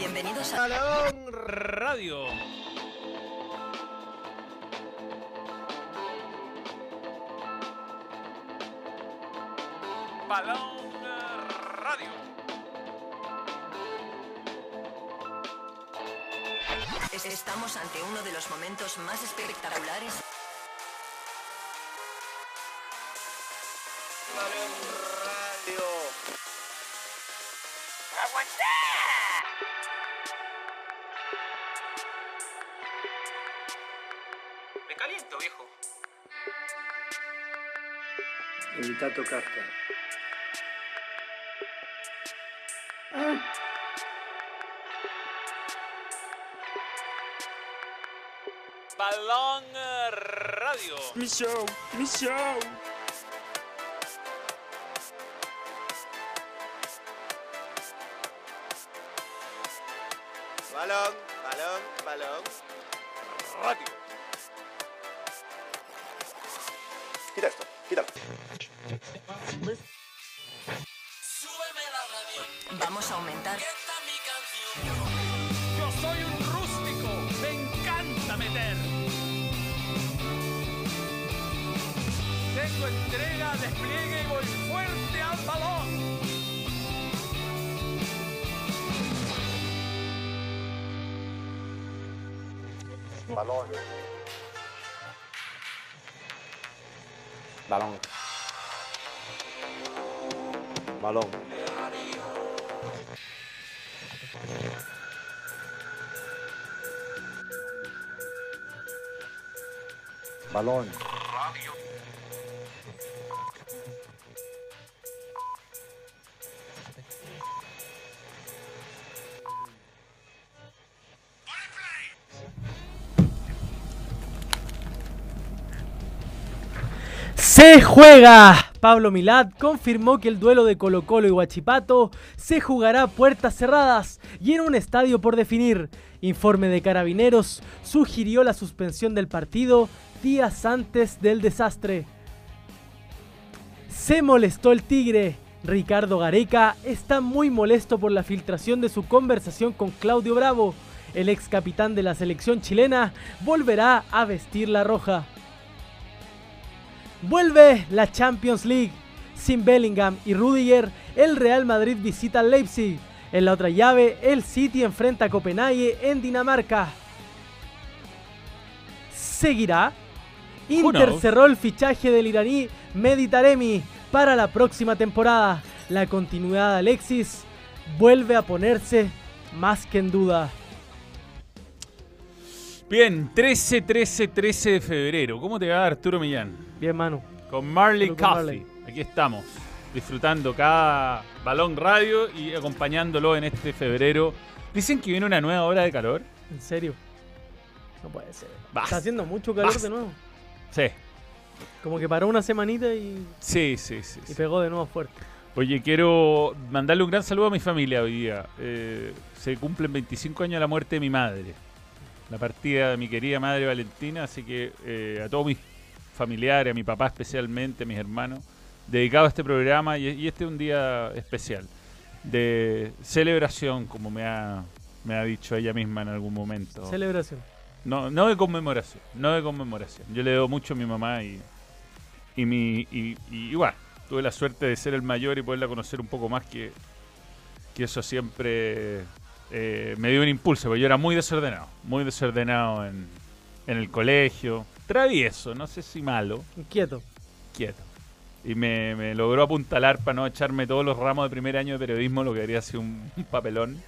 Bienvenidos a Balón Radio. Balón Radio. Estamos ante uno de los momentos más espectaculares. Evita tocarte. Balón Radio. Mi show, mi show. Se juega. Pablo Milad confirmó que el duelo de Colo Colo y Huachipato se jugará a puertas cerradas y en un estadio por definir. Informe de Carabineros sugirió la suspensión del partido días antes del desastre. Se molestó el Tigre. Ricardo Gareca está muy molesto por la filtración de su conversación con Claudio Bravo. El ex capitán de la selección chilena volverá a vestir la roja. Vuelve la Champions League. Sin Bellingham y Rudiger, el Real Madrid visita Leipzig. En la otra llave, el City enfrenta a Copenhague en Dinamarca. ¿Seguirá? Inter cerró el fichaje del iraní Mehdi Taremi para la próxima temporada. La continuidad de Alexis vuelve a ponerse más que en duda. Bien, 13, 13, 13 de febrero. ¿Cómo te va Arturo Millán? Bien, mano. Con Marley con Coffee. Marley. Aquí estamos, disfrutando cada balón radio y acompañándolo en este febrero. Dicen que viene una nueva hora de calor. En serio. No puede ser. Está haciendo mucho calor de nuevo. Sí, Como que paró una semanita y, sí, sí, sí. y sí. pegó de nuevo fuerte. Oye, quiero mandarle un gran saludo a mi familia hoy día. Eh, se cumplen 25 años de la muerte de mi madre. La partida de mi querida madre Valentina, así que eh, a todos mis familiares, a mi papá especialmente, a mis hermanos, dedicado a este programa y, y este es un día especial de celebración, como me ha, me ha dicho ella misma en algún momento. Celebración. No, no de conmemoración, no de conmemoración. Yo le debo mucho a mi mamá y, y mi y, y bueno, tuve la suerte de ser el mayor y poderla conocer un poco más que, que eso siempre eh, me dio un impulso, porque yo era muy desordenado, muy desordenado en, en el colegio, travieso, no sé si malo, Inquieto. quieto. Y me, me logró apuntalar para no echarme todos los ramos de primer año de periodismo, lo que habría sido un, un papelón.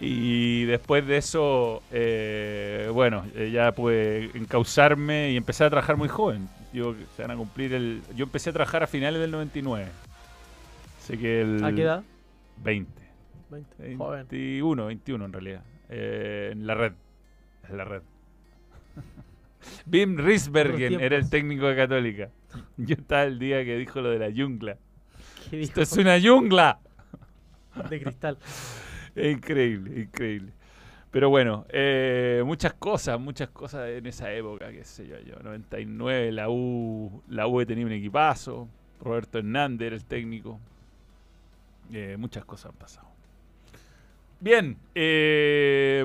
Y después de eso, eh, bueno, eh, ya pude encauzarme y empecé a trabajar muy joven. Yo, se van a cumplir el, yo empecé a trabajar a finales del 99. Así que el ¿A qué edad? 20. 20. Joven. 21, 21 en realidad. Eh, en la red. En la red. Bim Risbergen era el técnico de Católica. Yo estaba el día que dijo lo de la jungla. ¿Qué dijo? Esto es una jungla. De cristal. Increíble, increíble. Pero bueno, eh, muchas cosas, muchas cosas en esa época, qué sé yo, yo, 99, la U, la U tenía un equipazo, Roberto Hernández era el técnico. Eh, muchas cosas han pasado. Bien, eh,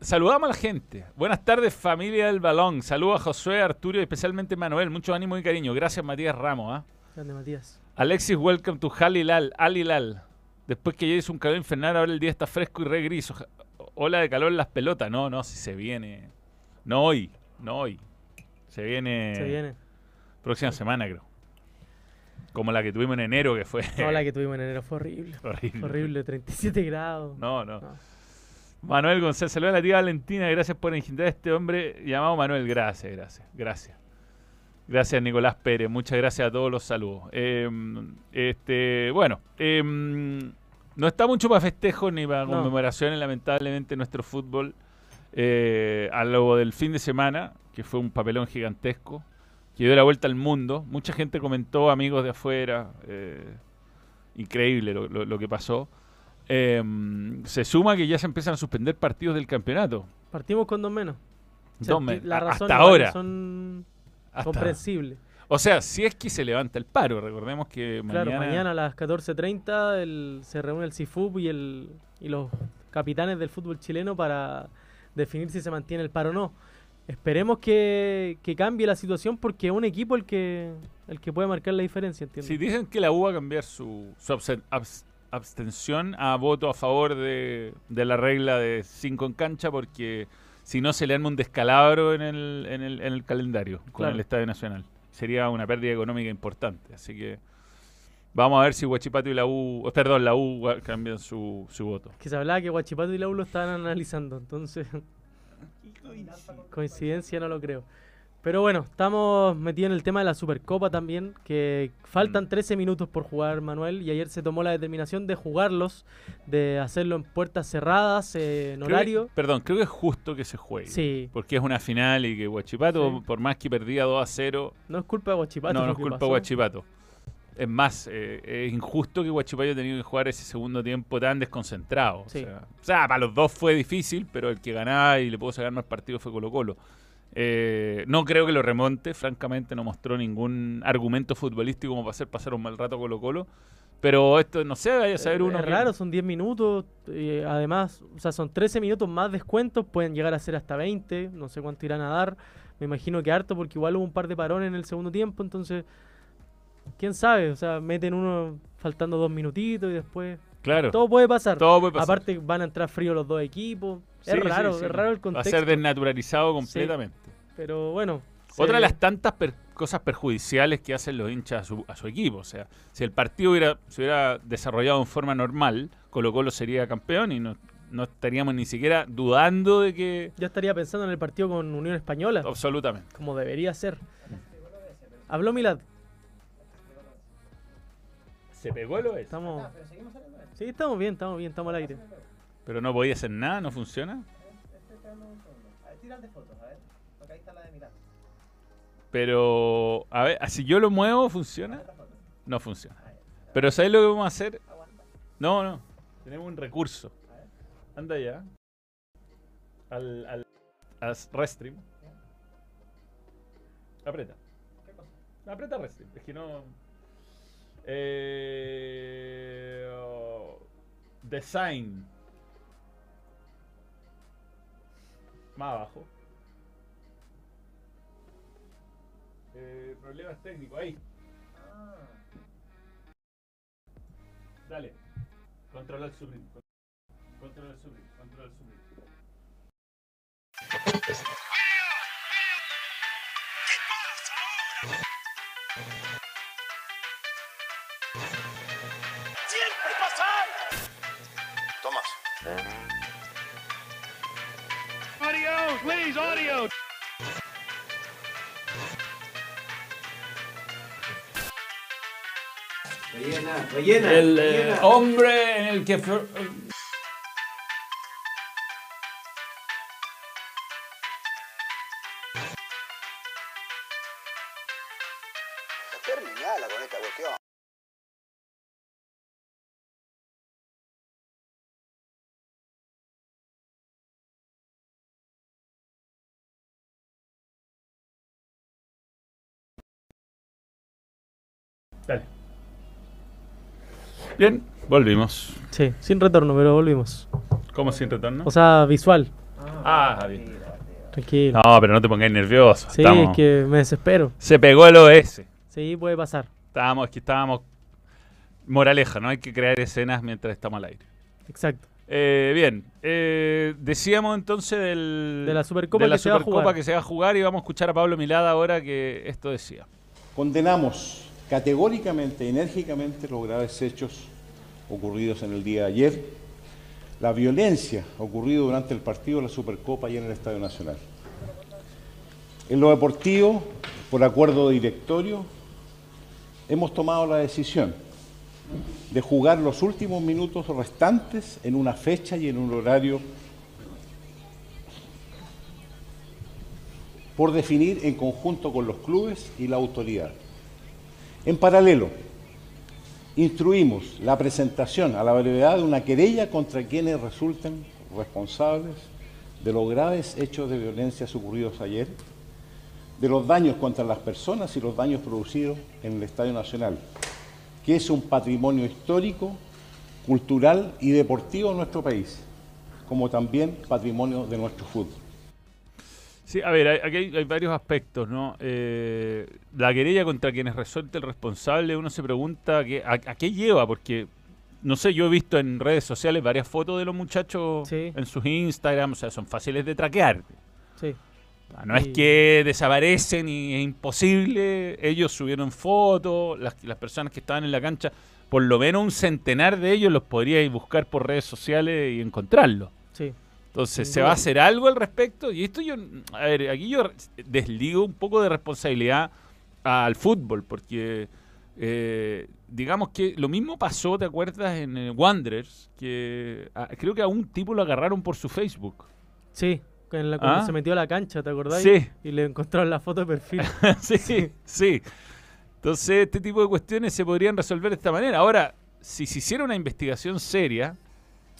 saludamos a la gente. Buenas tardes, familia del balón. Saludos a Josué, Arturo y especialmente Manuel. Mucho ánimo y cariño. Gracias, Matías Ramos. Grande Matías. Alexis, welcome to Halilal. Alilal. Después que ya hizo un calor infernal, ahora el día está fresco y re gris. Oja- Ola de calor en las pelotas. No, no, si se viene. No hoy, no hoy. Se viene, Se viene. próxima semana, creo. Como la que tuvimos en enero, que fue No, la que tuvimos en enero fue horrible. horrible. Fue horrible, 37 grados. No, no. No. Manuel González, saludos a la tía Valentina, gracias por engendrar a este hombre llamado Manuel. Gracias, gracias, gracias. Gracias, Nicolás Pérez. Muchas gracias a todos los saludos. Eh, este, bueno, eh, no está mucho para festejos ni para No. conmemoraciones, lamentablemente, nuestro fútbol. eh, a lo del fin de semana, que fue un papelón gigantesco, que dio la vuelta al mundo. Mucha gente comentó, amigos de afuera, eh, increíble lo, lo- lo que pasó. Eh, se suma que ya se empiezan a suspender partidos del campeonato. Partimos con dos menos. O sea, Dos me- las a- razones hasta ahora. son Hasta- comprensibles. o sea, si es que se levanta el paro, recordemos que Claro, mañana, mañana a las 14.30 el- se reúne el CIFUB y, el, y los capitanes del fútbol chileno para definir si se mantiene el paro o no. Esperemos que, que cambie la situación porque es un equipo el que, el que puede marcar la diferencia, ¿entiendes? si dicen que la U va a cambiar su, su absen- abs- abstención a voto a favor de, de la regla de 5 en cancha, porque si no se le arma un descalabro en el, en el, en el calendario con Claro. el Estadio Nacional. Sería una pérdida económica importante. Así que vamos a ver si Huachipato y la U, oh, perdón, la U cambian su, su voto. Que se hablaba que Guachipato y la U lo estaban analizando, entonces coincidencia no lo creo. Pero bueno, estamos metidos en el tema de la Supercopa también, que faltan Mm. 13 minutos por jugar, Manuel, y ayer se tomó la determinación de jugarlos, de hacerlo en puertas cerradas, eh, en Creo que- horario. perdón, creo que es justo que se juegue. Sí, Porque es una final y que Huachipato, Sí. por más que perdía 2 a 0, no es culpa de Guachipato. no, es culpa de pasó. Huachipato. Es más, eh, es injusto que Huachipato haya tenido que jugar ese segundo tiempo tan desconcentrado. Sí. O, sea, o sea, para los dos fue difícil, pero el que ganaba y le pudo sacar más partido fue Colo Colo. Eh, no creo que lo remonte, francamente no mostró ningún argumento futbolístico como para hacer pasar un mal rato Colo Colo. Pero esto, no sé, vaya a saber Eh, uno. Es raro, son 10 minutos. eh, además, o sea, son 13 minutos más descuentos. Pueden llegar a ser hasta 20. No sé cuánto irán a dar. Me imagino que harto, porque igual hubo un par de parones en el segundo tiempo. Entonces, quién sabe. O sea, meten uno faltando dos minutitos y después. Claro, Todo puede pasar. todo puede pasar. Aparte, van a entrar fríos los dos equipos. Sí, es sí, raro, sí. es raro el Va a contexto. ser desnaturalizado completamente. Pero bueno. Otra de las tantas per- cosas perjudiciales que hacen los hinchas a su, a su equipo. O sea, si el partido hubiera, se hubiera desarrollado en forma normal, Colo Colo sería campeón y no, no estaríamos ni siquiera dudando de que... Ya estaría pensando en el partido con Unión Española. Absolutamente. como debería ser. Habló Milad. Se pegó lo es. Estamos. Sí, estamos bien, estamos bien, estamos al aire. Pero no podía hacer nada, no funciona. Pero, a ver, si yo lo muevo, ¿funciona? No funciona. Pero ¿sabes lo que vamos a hacer? No, no. Tenemos un recurso. Anda ya. Al, al, al Restream. Aprieta. Aprieta Restream. Es que no... Eh, oh, design. Más abajo. Eh, problemas técnicos, ahí. Dale. Controla el subrim. Controla el subrim. Controla el subrim. Tomás. Please, audio. Rellena, rellena. El eh, rellena. hombre en el que... Dale. Bien, volvimos. Sí, sin retorno, pero volvimos. ¿Cómo sin retorno? O sea, visual. ah, bien. Tranquilo. No, pero no te pongáis nervioso. sí, Estamos- es que me desespero. Se pegó el OS. Sí, puede pasar. Estábamos, aquí estábamos. Moraleja, no hay que crear escenas mientras estamos al aire. Exacto. Eh, bien, eh, decíamos entonces del, De la Supercopa de la que se va a Supercopa jugar. que se va a jugar y vamos a escuchar a Pablo Milada ahora que esto decía. Condenamos categóricamente, enérgicamente los graves hechos ocurridos en el día de ayer, la violencia ocurrida durante el partido de la Supercopa y en el Estadio Nacional. En lo deportivo, por acuerdo de directorio, hemos tomado la decisión de jugar los últimos minutos restantes en una fecha y en un horario por definir en conjunto con los clubes y la autoridad. En paralelo, instruimos la presentación a la brevedad de una querella contra quienes resulten responsables de los graves hechos de violencia ocurridos ayer, de los daños contra las personas y los daños producidos en el Estadio Nacional, que es un patrimonio histórico, cultural y deportivo de nuestro país, como también patrimonio de nuestro fútbol. Sí, a ver, aquí hay, hay varios aspectos, ¿no? Eh, la querella contra quienes resulte el responsable, uno se pregunta que, a, a qué lleva, porque, no sé, yo he visto en redes sociales varias fotos de los muchachos Sí. en sus Instagram, o sea, son fáciles de traquear. Sí. No es que desaparecen y es imposible. Ellos subieron fotos, las, las personas que estaban en la cancha, por lo menos un centenar de ellos los podríais buscar por redes sociales y encontrarlos. Entonces, ¿se va a hacer algo al respecto? Y esto yo, a ver, aquí yo desligo un poco de responsabilidad al fútbol, porque eh, digamos que lo mismo pasó, ¿te acuerdas? En eh, Wanderers, que creo que a un tipo lo agarraron por su Facebook. Sí. En la, cuando Ah. se metió a la cancha, ¿te acordás? Sí. Y le encontraron la foto de perfil. sí, sí. Entonces, este tipo de cuestiones se podrían resolver de esta manera. Ahora, si se hiciera una investigación seria,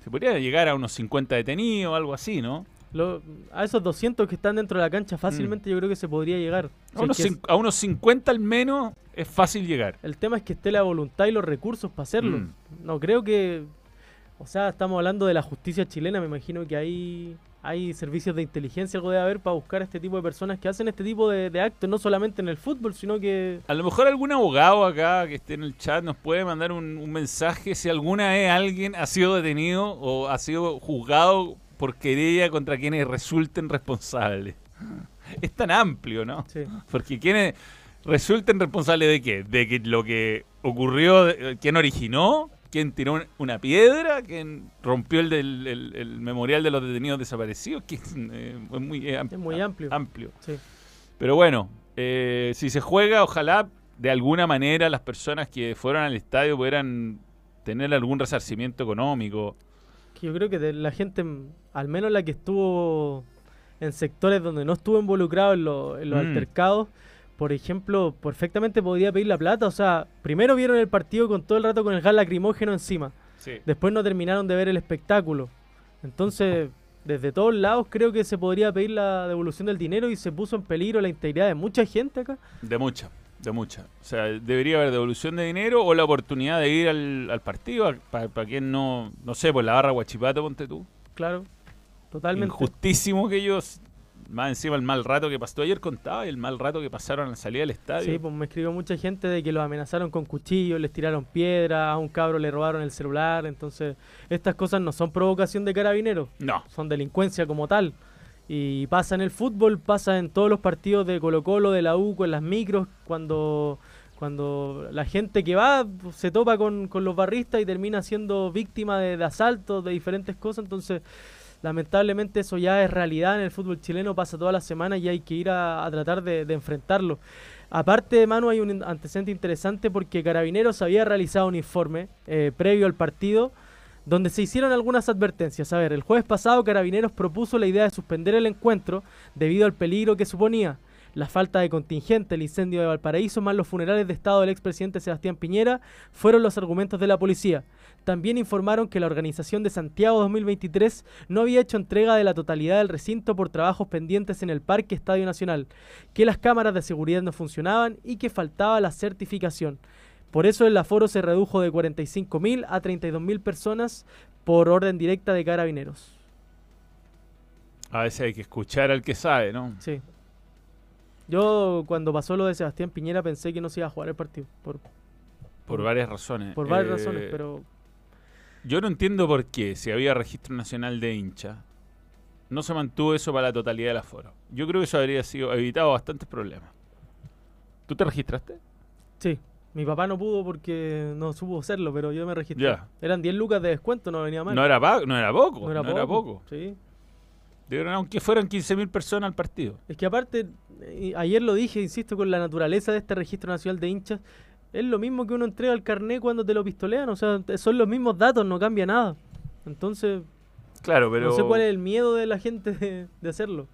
se podría llegar a unos 50 detenidos o algo así, ¿no? Lo- a esos 200 que están dentro de la cancha fácilmente yo creo que se podría llegar. A unos, es que cin- a unos 50 al menos es fácil llegar. El tema es que esté la voluntad y los recursos para hacerlo. Mm. No creo que. O sea, estamos hablando de la justicia chilena. Me imagino que hay, hay servicios de inteligencia, algo debe haber para buscar a este tipo de personas que hacen este tipo de, de actos, no solamente en el fútbol, sino que. A lo mejor algún abogado acá que esté en el chat nos puede mandar un, un mensaje si alguna vez alguien ha sido detenido o ha sido juzgado por querella contra quienes resulten responsables. Es tan amplio, ¿no? Sí. Porque quienes resulten responsables de qué? De que lo que ocurrió, de- quién originó, quién tiró un- una piedra, quién rompió el, del- el- el memorial de los detenidos desaparecidos, que es, eh, es muy, eh, Es muy amplio. amplio. Sí. Pero bueno, eh, si se juega, ojalá de alguna manera las personas que fueron al estadio pudieran tener algún resarcimiento económico. Yo creo que de la gente, al menos la que estuvo en sectores donde no estuvo involucrado en, lo- en los Mm. altercados, por ejemplo, perfectamente podría pedir la plata. O sea, primero vieron el partido con todo el rato con el gas lacrimógeno encima. Después no terminaron de ver el espectáculo. Entonces, desde todos lados creo que se podría pedir la devolución del dinero y se puso en peligro la integridad de mucha gente acá. De mucha, de mucha. O sea, debería haber devolución de dinero o la oportunidad de ir al, al partido. Para quien no, no sé, por la barra Guachipato, ponte tú. Claro, totalmente. Injustísimo que ellos, más encima el mal rato que pasó. Ayer contaba el mal rato que pasaron al salir del estadio. Sí, pues me escribió mucha gente de que los amenazaron con cuchillos, les tiraron piedras, a un cabro le robaron el celular. Entonces, estas cosas no son provocación de carabineros, No. son delincuencia como tal. Y pasa en el fútbol, pasa en todos los partidos de Colo Colo, de la U, con las micros, cuando, cuando la gente que va se topa con, con los barristas y termina siendo víctima de, de asaltos, de diferentes cosas. Entonces, lamentablemente eso ya es realidad en el fútbol chileno, pasa todas las semanas y hay que ir a, tratar de, de enfrentarlo. Aparte, Manu, hay un antecedente interesante porque Carabineros había realizado un informe eh, previo al partido donde se hicieron algunas advertencias. A ver, el jueves pasado Carabineros propuso la idea de suspender el encuentro debido al peligro que suponía. La falta de contingente, el incendio de Valparaíso, más los funerales de Estado del expresidente Sebastián Piñera, fueron los argumentos de la policía. También informaron que la organización de Santiago 2023 no había hecho entrega de la totalidad del recinto por trabajos pendientes en el Parque Estadio Nacional, que las cámaras de seguridad no funcionaban y que faltaba la certificación. Por eso el aforo se redujo de 45.000 a 32.000 personas por orden directa de carabineros. A veces hay que escuchar al que sabe, ¿no? Sí. Yo cuando pasó lo de Sebastián Piñera pensé que no se iba a jugar el partido. Por, Por varias razones. por varias Eh, razones, pero Yo no entiendo por qué, si había registro nacional de hincha, no se mantuvo eso para la totalidad del aforo. Yo creo que eso habría sido evitado bastantes problemas. ¿Tú te registraste? sí. Mi papá no pudo porque no supo hacerlo, pero yo me registré. Ya. Eran 10 lucas de descuento, no venía mal. No era, no era poco. No era poco. Sí. Dieron, aunque fueran 15.000 personas al partido. Es que aparte, eh, ayer lo dije, insisto, con la naturaleza de este registro nacional de hinchas, es lo mismo que uno entrega el carnet cuando te lo pistolean, o sea, son los mismos datos, no cambia nada. Entonces, Claro, pero no sé cuál es el miedo de la gente de, de hacerlo.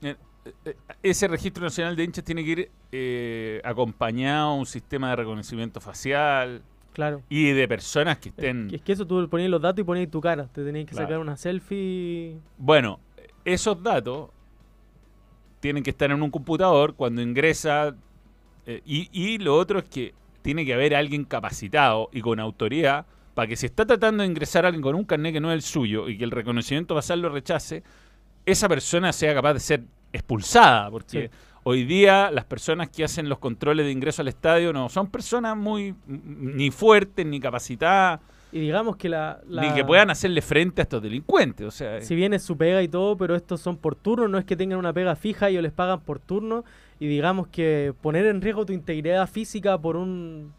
eh, eh, ese registro nacional de hinchas tiene que ir eh, acompañado a un sistema de reconocimiento facial Claro. y de personas que estén... Es que eso tú ponías los datos y ponías tu cara, te tenías que Claro. sacar una selfie. Bueno, esos datos tienen que estar en un computador cuando ingresa. Eh, y, y lo otro es que tiene que haber alguien capacitado y con autoridad para que si está tratando de ingresar alguien con un carnet que no es el suyo y que el reconocimiento basal lo rechace, esa persona sea capaz de ser expulsada. Porque Sí. hoy día las personas que hacen los controles de ingreso al estadio no son personas muy ni fuertes ni capacitadas Y digamos que la... la- ni que puedan hacerle frente a estos delincuentes. O sea, Si bien es su pega y todo, pero estos son por turno, no es que tengan una pega fija, ellos les pagan por turno. Y digamos que poner en riesgo tu integridad física por un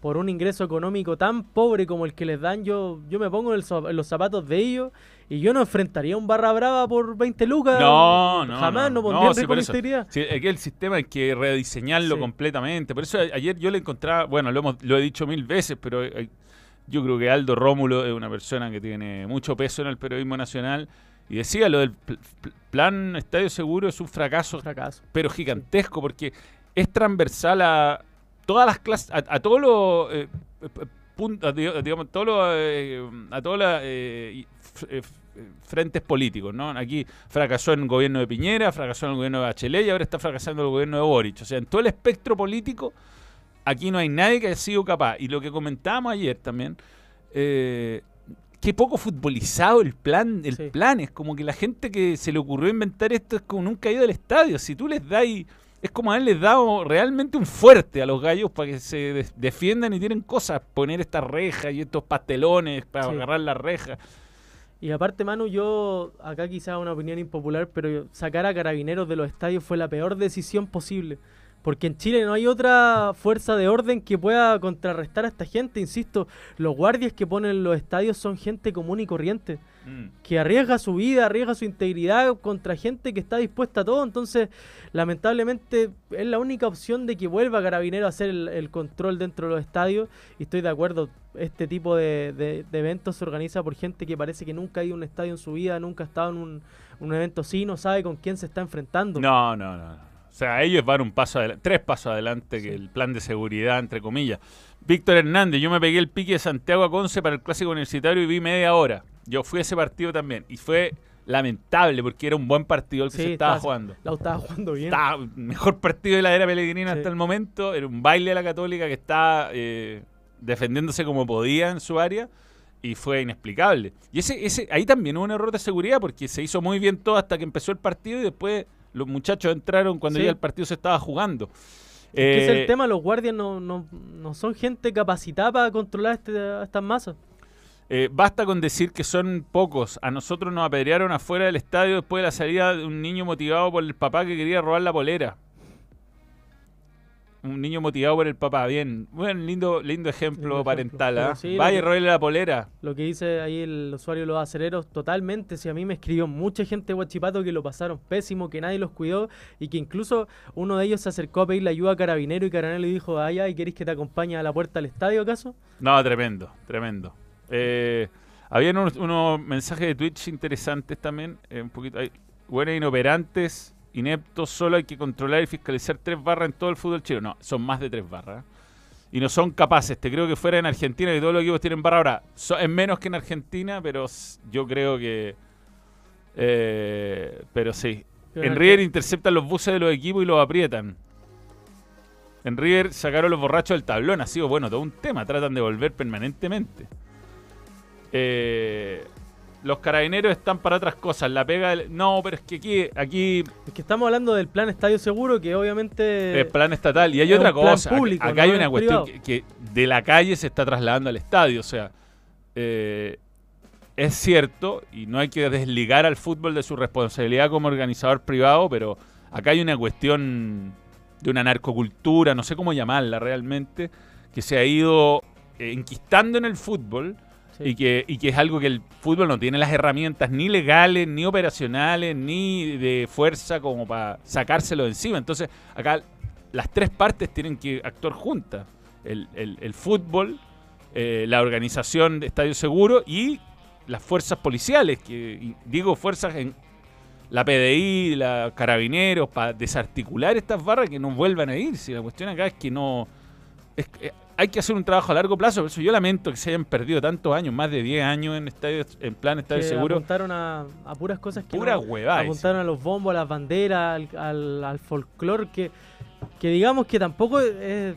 por un ingreso económico tan pobre como el que les dan, yo, yo me pongo en, el zo- en los zapatos de ellos y yo no enfrentaría un barra brava por 20 lucas. No, no. Jamás no, no, pondría en sí, riesgo por eso. integridad. Sí, aquí el sistema hay que rediseñarlo Sí. completamente. Por eso ayer yo le encontraba, bueno, lo, hemos, lo he dicho mil veces, pero eh, yo creo que Aldo Rómulo es una persona que tiene mucho peso en el periodismo nacional. Y decía, lo del pl- pl- plan Estadio Seguro es un fracaso, Fracaso. pero gigantesco, porque es transversal a todas las clases, a, a todos los eh, puntos, digamos, todos los, eh, a todos los eh, eh, eh, frentes políticos, ¿no? Aquí fracasó en el gobierno de Piñera, fracasó en el gobierno de Bachelet y ahora está fracasando el gobierno de Boric. O sea, en todo el espectro político, aquí no hay nadie que haya sido capaz. Y lo que comentábamos ayer también, eh, qué poco futbolizado el plan, el Sí. plan. Es como que la gente que se le ocurrió inventar esto es como nunca ha ido al estadio. Si tú les das es como haberles dado realmente un fuerte a los gallos para que se de- defiendan y tienen cosas, poner estas rejas y estos pastelones para Sí. agarrar las rejas. Y aparte, Manu, yo, acá quizá una opinión impopular, pero sacar a carabineros de los estadios fue la peor decisión posible. Porque en Chile no hay otra fuerza de orden que pueda contrarrestar a esta gente. Insisto, los guardias que ponen los estadios son gente común y corriente, que arriesga su vida, arriesga su integridad contra gente que está dispuesta a todo. Entonces, lamentablemente, es la única opción de que vuelva Carabinero a hacer el, el control dentro de los estadios. Y estoy de acuerdo, este tipo de, de- de eventos se organiza por gente que parece que nunca ha ido a un estadio en su vida, nunca ha estado en un, un evento así, no sabe con quién se está enfrentando. No, no, no. no. O sea, ellos van un paso adelante, tres pasos adelante que el plan de seguridad, entre comillas. Víctor Hernández, yo me pegué el pique de Santiago a Conce para el clásico universitario y vi media hora. Yo fui a ese partido también y fue lamentable porque era un buen partido el que Sí, se estaba estaba- jugando. La estaba jugando bien. Estaba mejor partido de la era Pellegrina Sí. hasta el momento. Era un baile de la Católica que está eh, defendiéndose como podía en su área y fue inexplicable. Y ese, ese, ahí también hubo un error de seguridad porque se hizo muy bien todo hasta que empezó el partido y después los muchachos entraron cuando Sí. ya el partido se estaba jugando. Que es Eh, el tema, los guardias no, no, no son gente capacitada para controlar este- estas masas. eh, basta con decir que son pocos. A nosotros nos apedrearon afuera del estadio después de la salida de un niño motivado por el papá que quería robar la polera. Un niño motivado por el papá, bien. Bueno, lindo, lindo ejemplo Lindo parental. ejemplo. ¿ah? Pero sí, lo Vaya, que- la polera. Lo que dice ahí el usuario de los aceleros, totalmente. Si a mí me escribió mucha gente de Huachipato que lo pasaron pésimo, que nadie los cuidó y que incluso uno de ellos se acercó a pedirle ayuda a Carabinero y Carabinero le dijo, ay, ay, ¿querés que te acompañe a la puerta del estadio acaso? No, tremendo, tremendo. Eh, habían unos, unos mensajes de Twitch interesantes también. eh, un poquito. Hay, buenos inoperantes, ineptos, solo hay que controlar y fiscalizar tres barras en todo el fútbol chileno. No, son más de tres barras. Y no son capaces. Te creo que fuera en Argentina, que todos los equipos tienen barra ahora. So- es menos que en Argentina, pero yo creo que. eh, pero sí. Pero En River interceptan los buses de los equipos y los aprietan. En River sacaron los borrachos del tablón. Ha sido, bueno, todo un tema. Tratan de volver permanentemente. eh, los carabineros están para otras cosas. La pega del- No, pero es que aquí, aquí Es que estamos hablando del plan Estadio Seguro, que obviamente... es plan estatal. Y hay es otra cosa. Público, acá hay no una es cuestión que, que de la calle se está trasladando al estadio. O sea, eh, es cierto, y no hay que desligar al fútbol de su responsabilidad como organizador privado, pero acá hay una cuestión de una narcocultura, no sé cómo llamarla realmente, que se ha ido enquistando en el fútbol Y, que, y que es algo que el fútbol no tiene las herramientas ni legales, ni operacionales, ni de fuerza como para sacárselo de encima. Entonces, acá las tres partes tienen que actuar juntas. El, el- fútbol, eh, la organización de Estadio Seguro y las fuerzas policiales, que digo fuerzas en la PDI, la Carabineros, para desarticular estas barras que no vuelvan a ir. Si la cuestión acá es que no... es eh, hay que hacer un trabajo a largo plazo, por eso yo lamento que se hayan perdido tantos años, más de 10 años en estadio, en plan Estadio que Seguro. apuntaron a, a puras cosas que Pura no- huevada, apuntaron a los bombos, a las banderas, al, al, al folclore que, que digamos que tampoco es,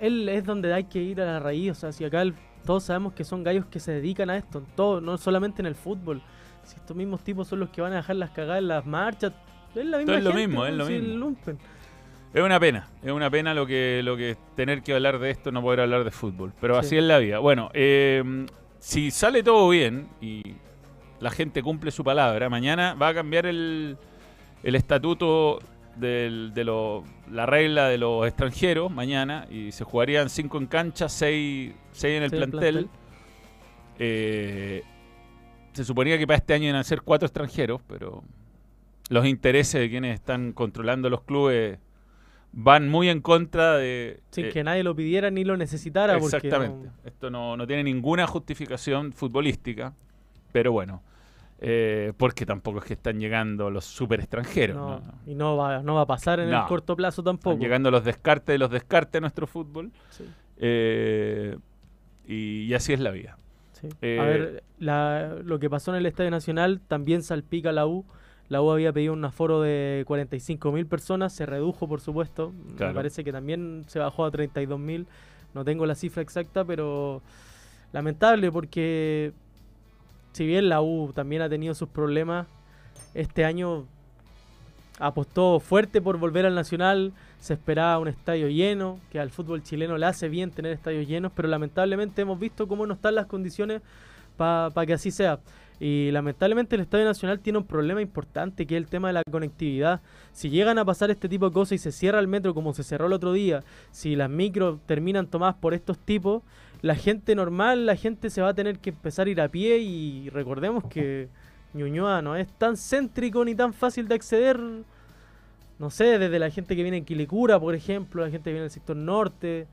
él es donde hay que ir a la raíz, o sea, si acá el- todos sabemos que son gallos que se dedican a esto, en todo, no solamente en el fútbol. Si estos mismos tipos son los que van a dejar las cagadas en las marchas, es la misma es lo mismo, pues, es lo si mismo. el lumpen. Es una pena, es una pena lo que, lo que tener que hablar de esto, no poder hablar de fútbol. Pero Sí. así es la vida. Bueno, eh, si sale todo bien y la gente cumple su palabra, mañana va a cambiar el, el estatuto del- de lo- la regla de los extranjeros mañana y se jugarían cinco en cancha, seis, seis en el Sí, el plantel. plantel. Eh, se suponía que para este año iban a ser cuatro extranjeros, pero los intereses de quienes están controlando los clubes van muy en contra de... Sin eh, que nadie lo pidiera ni lo necesitara. porque Exactamente. no- Esto no, no tiene ninguna justificación futbolística, pero bueno, eh, porque tampoco es que están llegando los super extranjeros. no, ¿no? Y no va, no va a pasar en el corto plazo tampoco. Están llegando los descartes de los descartes de nuestro fútbol. Sí. eh, y, y así es la vida. Sí. A ver, la- lo que pasó en el Estadio Nacional también salpica la U. La U había pedido un aforo de 45.000 personas, se redujo por supuesto. Claro. Me parece que también se bajó a 32.000. No tengo la cifra exacta, pero lamentable porque si bien la U también ha tenido sus problemas, este año apostó fuerte por volver al Nacional, se esperaba un estadio lleno, que al fútbol chileno le hace bien tener estadios llenos, pero lamentablemente hemos visto cómo no están las condiciones para que así sea. Y lamentablemente el Estadio Nacional tiene un problema importante que es el tema de la conectividad. Si llegan a pasar este tipo de cosas y se cierra el metro como se cerró el otro día, si las micros terminan tomadas por estos tipos, la gente normal, la gente se va a tener que empezar a ir a pie y recordemos que Ñuñoa no es tan céntrico ni tan fácil de acceder. No sé, desde la gente que viene en Quilicura, por ejemplo, la gente que viene del sector norte.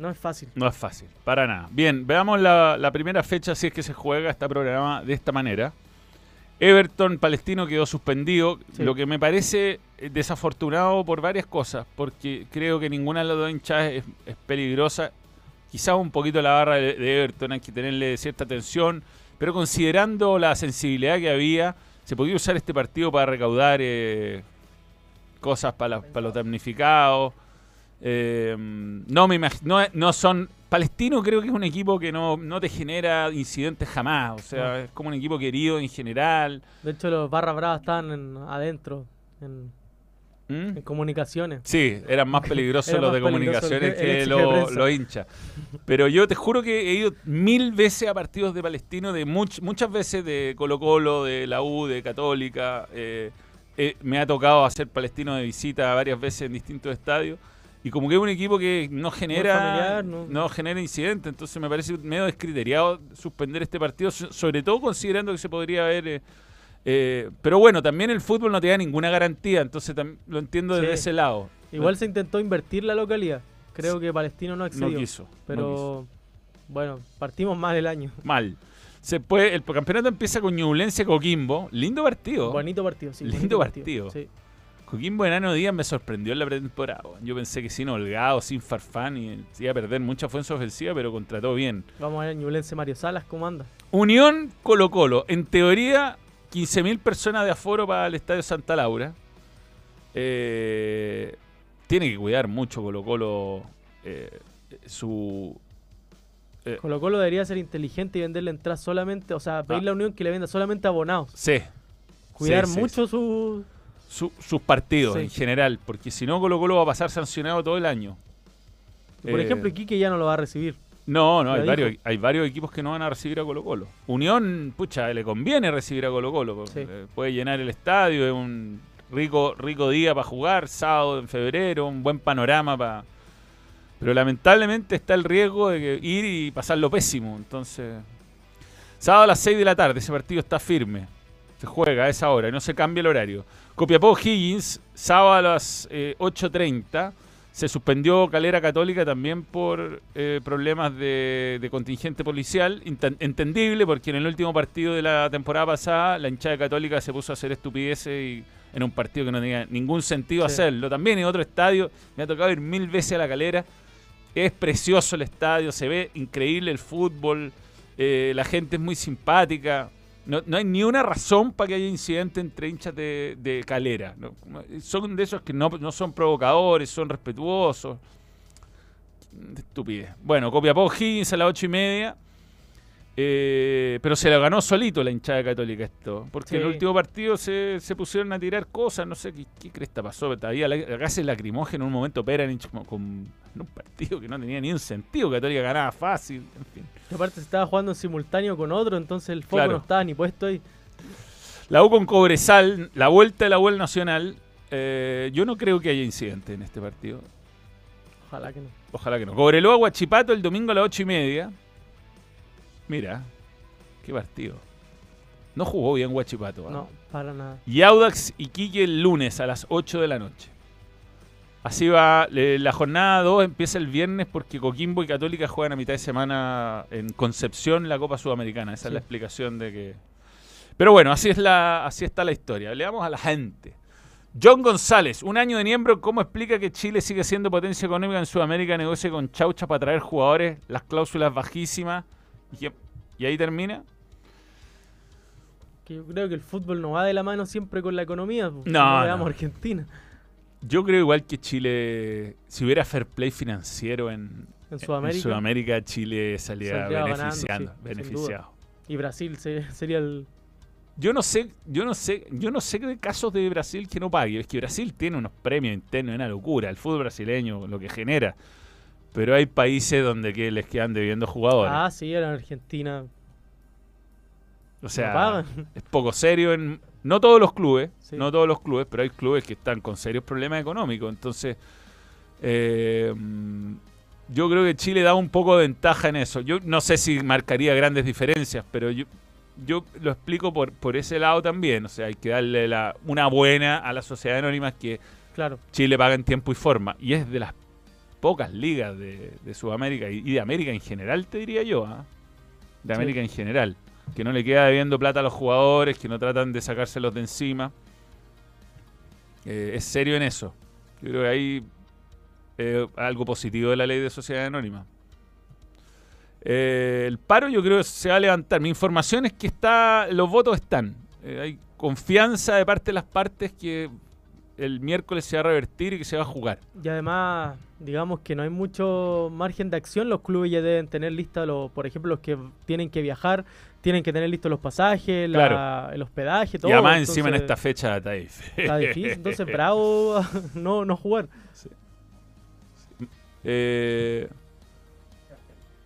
No es fácil. No es fácil, para nada. Bien, veamos la, la primera fecha, si es que se juega, está programa de esta manera. Everton Palestino quedó suspendido, Sí. lo que me parece desafortunado por varias cosas, porque creo que ninguna de las dos hinchadas es, es peligrosa. Quizás un poquito la barra de, de Everton hay que tenerle cierta atención, pero considerando la sensibilidad que había, se podía usar este partido para recaudar eh, cosas para, la- para los damnificados. Eh, no me no, no son Palestino creo que es un equipo que no, no te genera incidentes jamás, o sea, No. es como un equipo querido en general. De hecho, los barras bravas estaban en- adentro, en, ¿Mm? en comunicaciones. Sí, eran más peligrosos los más de comunicaciones que- los hinchas. Pero yo te juro que he ido mil veces a partidos de Palestino, de much- muchas veces de Colo Colo, de la U, de Católica. eh, eh, me ha tocado hacer Palestino de visita varias veces en distintos estadios. Y como que es un equipo que no genera familiar, no- no genera incidentes, entonces me parece medio descriteriado suspender este partido, so- sobre todo considerando que se podría haber... eh, eh, pero bueno, también el fútbol no te da ninguna garantía, entonces lo entiendo desde Sí. ese lado. Igual se intentó invertir la localidad. Creo que Palestino no No accedió. quiso. pero no quiso. bueno, partimos mal el año. Mal. Se puede, el campeonato empieza con Ñublense Coquimbo. Lindo partido. Bonito partido, sí. Lindo bonito partido. Sí. Coquimbo Enano Díaz me sorprendió en la pretemporada. Yo pensé que sin Holgado, sin Farfán, y iba a perder mucha fuerza ofensiva, pero contrató bien. Vamos a ver Ñublense Mario Salas, ¿cómo anda? Unión Colo Colo. En teoría, 15.000 personas de aforo para el Estadio Santa Laura. Eh, tiene que cuidar mucho Colo Colo eh, su, Eh, Colo Colo debería ser inteligente y venderle entradas solamente, o sea, pedirle a la Unión que le venda solamente abonados. sí. Cuidar Sí, sí, mucho su... su- sus partidos Sí. en general, porque si no Colo Colo va a pasar sancionado todo el año. Por Eh, ejemplo, Iquique ya no lo va a recibir. No, no, hay dijo. varios, hay varios equipos que no van a recibir a Colo Colo. Unión, pucha, le conviene recibir a Colo Colo. Sí. Puede llenar el estadio, es un rico, rico día para jugar, sábado en febrero, un buen panorama para... Pero lamentablemente está el riesgo de que ir y pasarlo pésimo. Entonces, sábado a las 6 de la tarde, ese partido está firme. Se juega a esa hora y no se cambia el horario. Copiapó Higgins, sábado a las eh, 8.30. Se suspendió Calera Católica también por eh, problemas de, de contingente policial. Inten- entendible porque en el último partido de la temporada pasada la hinchada católica se puso a hacer estupideces y en un partido que no tenía ningún sentido Sí. hacerlo. También en otro estadio me ha tocado ir mil veces a la Calera. Es precioso el estadio, se ve increíble el fútbol, eh, la gente es muy simpática. No, no hay ni una razón para que haya incidente entre hinchas de, de calera. ¿no? Son de esos que no, no son provocadores, son respetuosos. Estupidez. Bueno, Copiapó Higgins a las ocho y media. Eh, pero se lo ganó solito la hinchada católica esto. Porque en el último partido se, se pusieron a tirar cosas, no sé qué, qué cresta pasó. Había la- gases lacrimógenos en un momento Peranich con en un partido que no tenía ni un sentido. Católica ganaba fácil. En fin. Y aparte se estaba jugando en simultáneo con otro, entonces el foco Claro. no estaba ni puesto ahí. La U con Cobresal, la vuelta de la U Nacional. eh, yo no creo que haya incidente en este partido. Ojalá que no. Ojalá que no. Cobreloa Guachipato el domingo a las ocho y media. Mira, qué partido. No jugó bien Guachipato. ¿ah? No, para nada. Y Audax y Quique el lunes a las 8 de la noche. Así va, la jornada 2 empieza el viernes porque Coquimbo y Católica juegan a mitad de semana en Concepción la Copa Sudamericana. Esa es la explicación de que... Pero bueno, así, es la, así está la historia. Le damos a la gente. John González, un año de miembro, ¿cómo explica que Chile sigue siendo potencia económica en Sudamérica, negocia con Chaucha para traer jugadores, las cláusulas bajísimas? Y, ahí termina. Que yo creo que el fútbol no va de la mano siempre con la economía. pues, No, veamos no. Argentina. Yo creo igual que Chile, si hubiera fair play financiero en, En Sudamérica. en Sudamérica, Chile salía ganando, beneficiando, sí, beneficiado. Y Brasil se- sería el. Yo no sé, yo no sé, yo no sé de casos de Brasil que no pague. Es que Brasil tiene unos premios internos, es una locura. El fútbol brasileño, lo que genera. Pero hay países donde que les quedan debiendo jugadores. Ah, sí, era Argentina. o sea, es poco serio en no todos los clubes, Sí. no todos los clubes, pero hay clubes que están con serios problemas económicos. Entonces, eh, yo creo que Chile da un poco de ventaja en eso. Yo no sé si marcaría grandes diferencias, pero yo, yo lo explico por, por ese lado también. O sea, hay que darle la, una buena a la sociedad anónima que Claro. Chile paga en tiempo y forma. Y es de las pocas ligas de, de Sudamérica y, y de América en general, te diría yo. ¿ah? De Sí. América en general. Que no le queda debiendo plata a los jugadores, que no tratan de sacárselos de encima. Eh, es serio en eso. Yo creo que hay eh, algo positivo de la ley de sociedad anónima. Eh, el paro yo creo que se va a levantar. Mi información es que está, los votos están. Eh, hay confianza de parte de las partes que el miércoles se va a revertir y que se va a jugar. Y además, digamos que no hay mucho margen de acción. Los clubes ya deben tener listas, los, por ejemplo, los que tienen que viajar, tienen que tener listos los pasajes, la- Claro. el hospedaje, todo. y además encima en esta fecha está difícil. Está difícil, entonces bravo no, no jugar. Eh,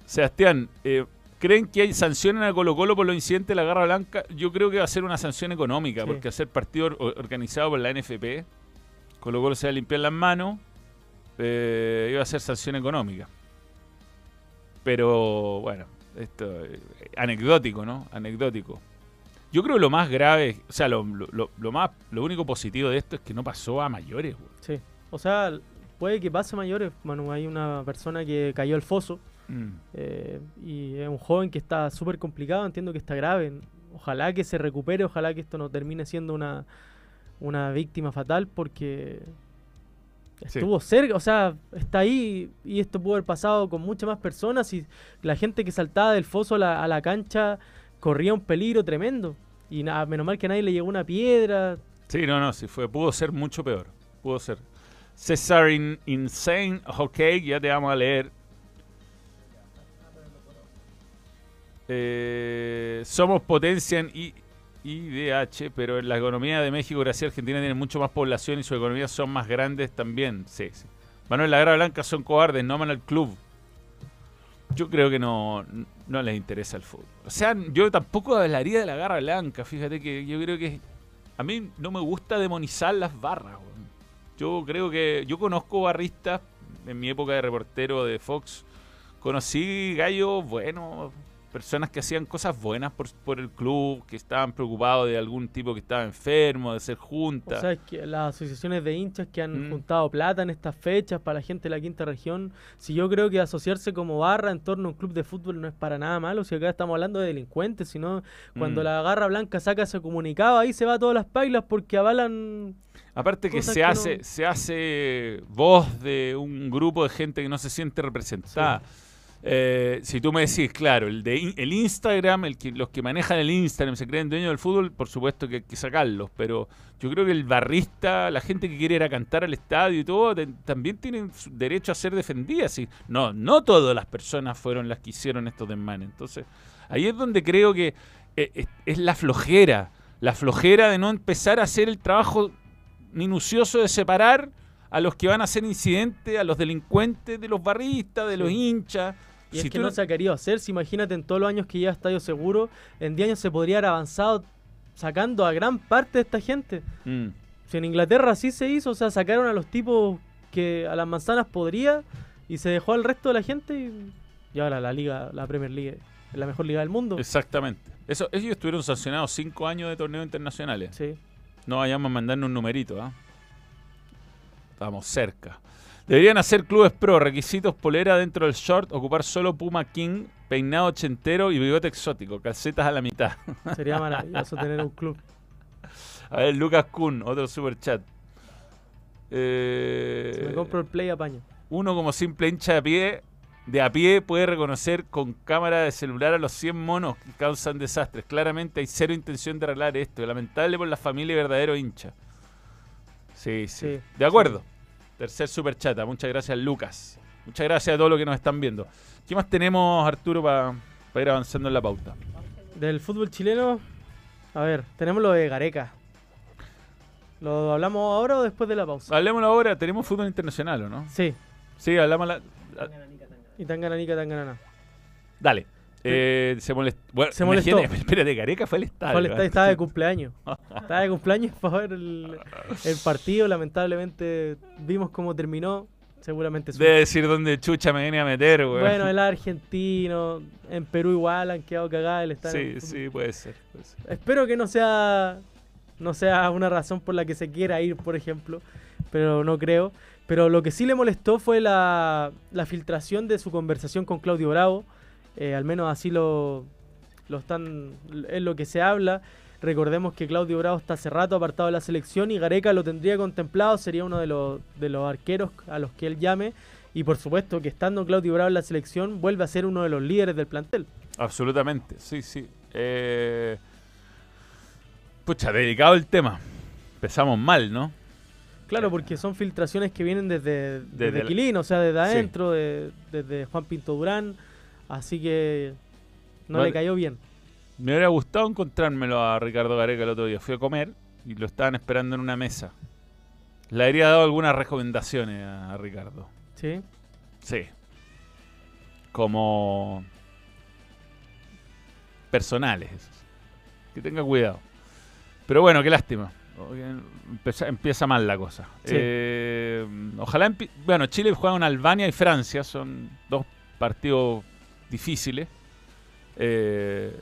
Sebastián, eh, ¿creen que hay sanciones a Colo Colo por los incidentes de la Garra Blanca? Yo creo que va a ser una sanción económica, Sí. porque hacer partido or- organizado por la NFP, Colo Colo se va a limpiar las manos, eh, iba a ser sanción económica. Pero bueno, esto eh, anecdótico, ¿no? Anecdótico. Yo creo lo más grave, o sea, lo, lo- más, lo único positivo de esto es que no pasó a mayores. güey. Sí. O sea, puede que pase mayores. Manu, hay una persona que cayó al foso Mm. eh, y es un joven que está súper complicado. Entiendo que está grave. Ojalá que se recupere, ojalá que esto no termine siendo una, una víctima fatal porque Sí. estuvo cerca, o sea, está ahí y esto pudo haber pasado con muchas más personas y la gente que saltaba del foso a la, a la cancha corría un peligro tremendo. Y nada, menos mal que a nadie le llegó una piedra. Sí, no, no, sí fue. Pudo ser mucho peor. Pudo ser. César in- Insane, ok, ya te vamos a leer. Eh, somos potencia en IDH, pero la economía de México, Brasil y Argentina tienen mucho más población y sus economías son más grandes también. Sí, sí. Manuel La Garra Blanca son cobardes, no aman al club. Yo creo que no, no les interesa el fútbol. O sea, yo tampoco hablaría de la Garra Blanca. Fíjate que yo creo que a mí no me gusta demonizar las barras. Yo creo que yo conozco barristas en mi época de reportero de Fox. Conocí gallos buenos, personas que hacían cosas buenas por, por el club, que estaban preocupados de algún tipo que estaba enfermo, de ser O junta. sea, es que las asociaciones de hinchas que han Mm. juntado plata en estas fechas para la gente de la quinta región, si yo creo que asociarse como barra en torno a un club de fútbol no es para nada malo, si acá estamos hablando de delincuentes, sino cuando Mm. la garra blanca saca ese comunicado, ahí se va a todas las pailas porque avalan... Aparte que se que hace, no- se hace voz de un grupo de gente que no se siente representada. Eh, si tú me decís, claro, el de el Instagram, el que, los que manejan el Instagram se creen dueños del fútbol, por supuesto que hay que sacarlos, pero yo creo que el barrista, la gente que quiere ir a cantar al estadio y todo, te- también tienen derecho a ser defendidas. y no, no todas las personas fueron las que hicieron estos desmanes. Entonces, ahí es donde creo que eh, es, es la flojera, la flojera de no empezar a hacer el trabajo minucioso de separar a los que van a hacer incidentes, a los delincuentes de los barristas, de los Sí. hinchas. Y Si es que no se ha querido hacer, si imagínate en todos los años que lleva Estadio Seguro, en 10 años se podría haber avanzado sacando a gran parte de esta gente. Mm. Si en Inglaterra así se hizo, o sea, sacaron a los tipos que a las manzanas podría y se dejó al resto de la gente y, y ahora la liga, la Premier League, es la mejor liga del mundo. Exactamente. Eso, ellos estuvieron sancionados cinco años de torneos internacionales. Sí. No vayamos a mandarnos un numerito, ¿ah? Estamos cerca. Deberían hacer clubes pro, requisitos polera dentro del short, ocupar solo Puma King, peinado ochentero y bigote exótico, calcetas a la mitad. Sería maravilloso tener un club. A ver, Lucas Kuhn, otro super chat. Eh, Si me compro el play apaño. Uno como simple hincha de pie, de a pie puede reconocer con cámara de celular a los 100 monos que causan desastres. Claramente hay cero intención de arreglar esto. Lamentable por la familia y verdadero hincha. Sí, sí. Sí, de acuerdo. Tercer super chata. Muchas gracias, Lucas. Muchas gracias a todos los que nos están viendo. ¿Qué más tenemos, Arturo, para ir avanzando en la pauta? Del fútbol chileno, a ver, tenemos lo de Gareca. ¿Lo hablamos ahora o después de la pausa? Hablemoslo ahora. Tenemos fútbol internacional, ¿o no? Sí, Sí, hablamos la... y Tangananica, Tanganana. Dale. Eh, se molestó. Bueno, Se molestó. Espérate, Gareca fue al estadio. Fue al estadio, estaba de cumpleaños. Estaba de cumpleaños para ver el, el partido. Lamentablemente vimos cómo terminó. Seguramente su- Debe decir dónde chucha me viene a meter, güey. Bueno, el argentino. En Perú igual han quedado cagadas. el estadio. Sí, sí, puede ser. puede ser. Espero que no sea no sea una razón por la que se quiera ir, por ejemplo, pero no creo. Pero lo que sí le molestó fue la, la filtración de su conversación con Claudio Bravo. Eh, al menos así lo, lo están es lo que se habla. Recordemos que Claudio Bravo está hace rato apartado de la selección y Gareca lo tendría contemplado, sería uno de los, de los arqueros a los que él llame. Y por supuesto que estando Claudio Bravo en la selección, vuelve a ser uno de los líderes del plantel. Absolutamente, sí, sí. Eh... Pucha, dedicado el tema. Empezamos mal, ¿no? Claro, porque son filtraciones que vienen desde, desde, Quilín, o sea, desde Sí. adentro, de- desde Juan Pinto Durán, así que no Vale. le cayó bien. Me hubiera gustado encontrármelo a Ricardo Gareca el otro día. Fui a comer y lo estaban esperando en una mesa. Le habría dado algunas recomendaciones a Ricardo. ¿Sí? Sí. Como personales. esos. Que tenga cuidado. Pero bueno, qué lástima. Empieza, empieza mal la cosa. Sí. Eh, ojalá. Bueno, Chile juega con Albania y Francia. Son dos partidos difíciles. Eh,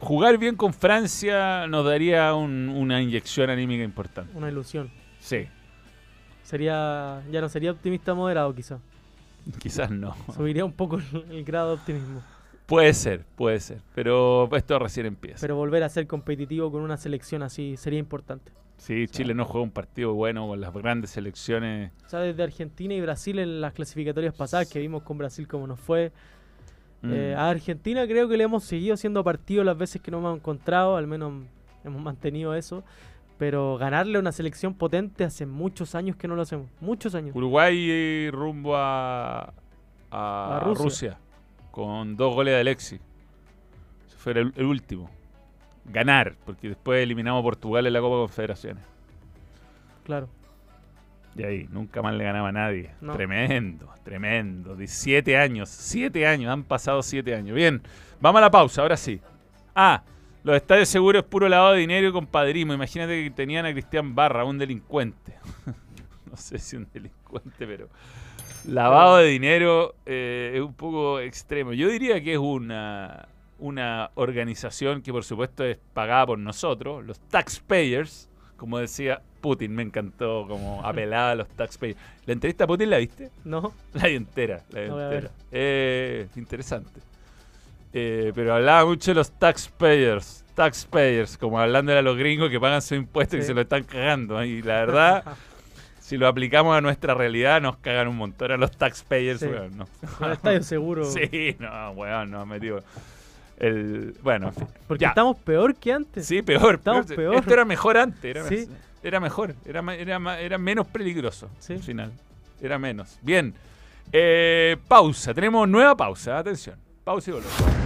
jugar bien con Francia nos daría un- una inyección anímica importante. Una ilusión. Sí, Sería, ya no sería optimista moderado quizá. quizás no. Subiría un poco el, el grado de optimismo. Puede ser, puede ser. Pero esto recién empieza. Pero volver a ser competitivo con una selección así sería importante. Sí, Chile no juega un partido bueno con las grandes selecciones. O sea, desde Argentina y Brasil en las clasificatorias pasadas que vimos con Brasil como nos fue. Mm. Eh, a Argentina creo que le hemos seguido haciendo partido las veces que nos hemos encontrado, al menos hemos mantenido eso. Pero ganarle a una selección potente hace muchos años que no lo hacemos. Muchos años. Uruguay eh, rumbo a, a, A Rusia. Rusia. con dos goles de Alexis. fuera el, el último. Ganar, porque después eliminamos a Portugal en la Copa Confederaciones. Claro. Y ahí, nunca más le ganaba a nadie. No. Tremendo, tremendo. 17 años, 7 años, han pasado 7 años. Bien, vamos a la pausa, ahora sí. Ah, los estadios seguros es puro lavado de dinero y compadrismo. Imagínate que tenían a Cristian Barra, un delincuente. no sé si un delincuente, pero lavado de dinero eh, es un poco extremo. Yo diría que es una, una organización que por supuesto es pagada por nosotros, los taxpayers, como decía Putin, me encantó como apelaba a los taxpayers. ¿La entrevista a Putin la viste? No. La vi entera, la vi a entera. Eh, interesante. Eh, pero hablaba mucho de los taxpayers, taxpayers, como hablando de los gringos que pagan sus impuestos y Sí. se lo están cagando. Y la verdad, si lo aplicamos a nuestra realidad, nos cagan un montón a los taxpayers, Sí. weón, no. El estadio seguro. Sí, no, weón, no, metido. El, bueno, en fin. Porque Ya. estamos peor que antes. Sí, peor, Estamos peor. Esto era mejor antes. Era, Sí. era mejor. Era, era, era menos peligroso. Sí. Al final. Era menos. Bien. Eh, pausa. Tenemos nueva pausa. Atención. Pausa y volvemos.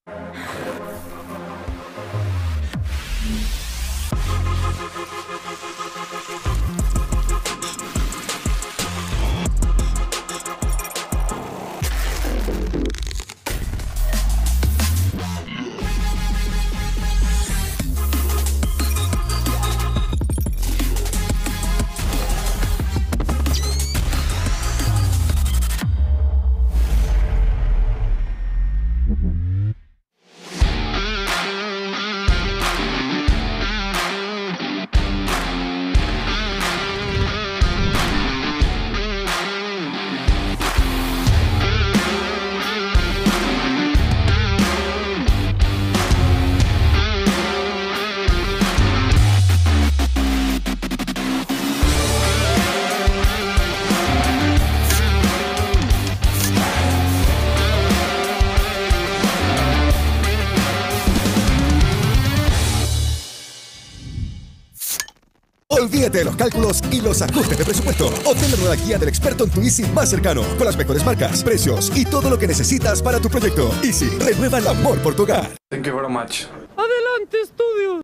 Los ajustes de presupuesto. Obtén la nueva guía del experto en tu Easy más cercano, con las mejores marcas, precios y todo lo que necesitas para tu proyecto. Easy, renueva el amor por tu hogar. Thank you very much. ¡Adelante, estudios!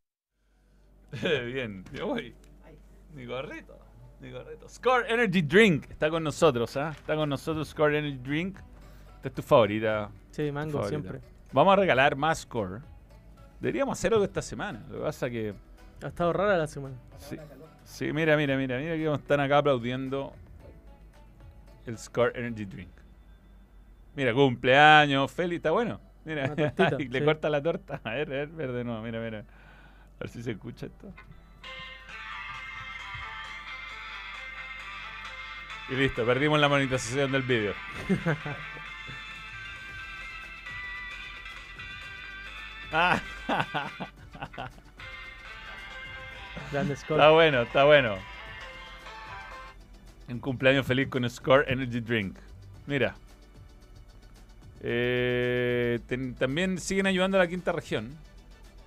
Bien. Yo voy. Mi gorrito. Mi gorrito. Score Energy Drink. Está con nosotros, ¿ah? Está con nosotros Score Energy Drink. Esta es tu favorita. Sí, mango favorita. siempre. Vamos a regalar más Score. Deberíamos hacer algo esta semana. Lo que pasa que... Ha estado rara la semana. Sí, sí, mira, mira, mira, mira que están acá aplaudiendo el Score Energy Drink. Mira, cumpleaños, Feli, está bueno. Mira, tortita, le sí. corta la torta. A ver, a ver, ver de nuevo, mira, mira. A ver si se escucha esto. Y listo, perdimos la monetización del vídeo. ah, Grande score. Está bueno, está bueno. Un cumpleaños feliz con Score Energy Drink. Mira. Eh, ten- también siguen ayudando a la quinta región.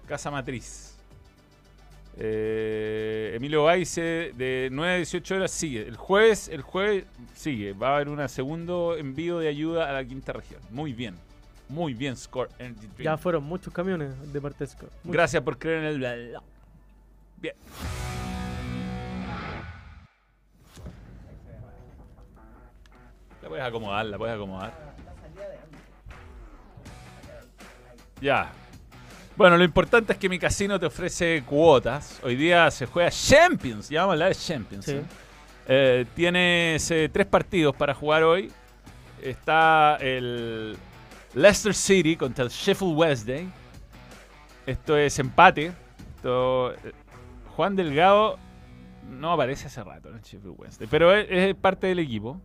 Casa Matriz. Eh, Emilio Baice de 9 a 18 horas sigue. El jueves, el jueves sigue. Va a haber un segundo envío de ayuda a la quinta región. Muy bien. Muy bien, Score Energy Drink. Ya fueron muchos camiones de parte de Score. Muchos. Gracias por creer en el. Bien. La puedes acomodar, la puedes acomodar. Ya. Bueno, lo importante es que mi casino te ofrece cuotas. Hoy día se juega Champions. Ya vamos a hablar de Champions. Sí. ¿eh? Eh, tienes eh, tres partidos para jugar hoy. Está el Leicester City contra el Sheffield Wednesday. Esto es empate. Esto, Juan Delgado no aparece hace rato en el Sheffield Wednesday, pero es, es parte del equipo.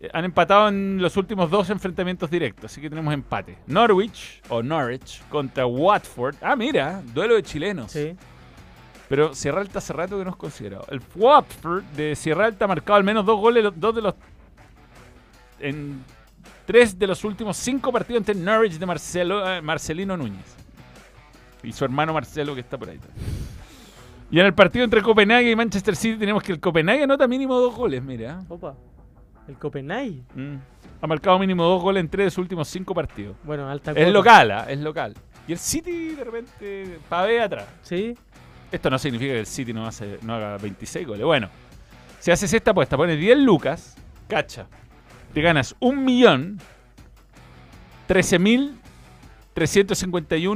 Eh, Han empatado en los últimos dos enfrentamientos directos, así que tenemos empate. Norwich o Norwich contra Watford. Ah, mira, duelo de chilenos. Sí. Pero Sierra Alta hace rato que no es considerado. El Watford de Sierra Alta ha marcado al menos dos goles, dos de los. En tres de los últimos cinco partidos entre Norwich de Marcelo, eh, Marcelino Núñez. Y su hermano Marcelo que está por ahí. también. Y en el partido entre Copenhague y Manchester City tenemos que el Copenhague anota mínimo dos goles, mira. Opa. El Copenhague. Mm. Ha marcado mínimo dos goles en tres de sus últimos cinco partidos. Bueno, alta Es cuota. local, ¿ah? es local. Y el City de repente pavea atrás. Sí. Esto no significa que el City no, hace, no haga 26 goles. Bueno, si haces esta apuesta, pones 10 lucas, cacha, te ganas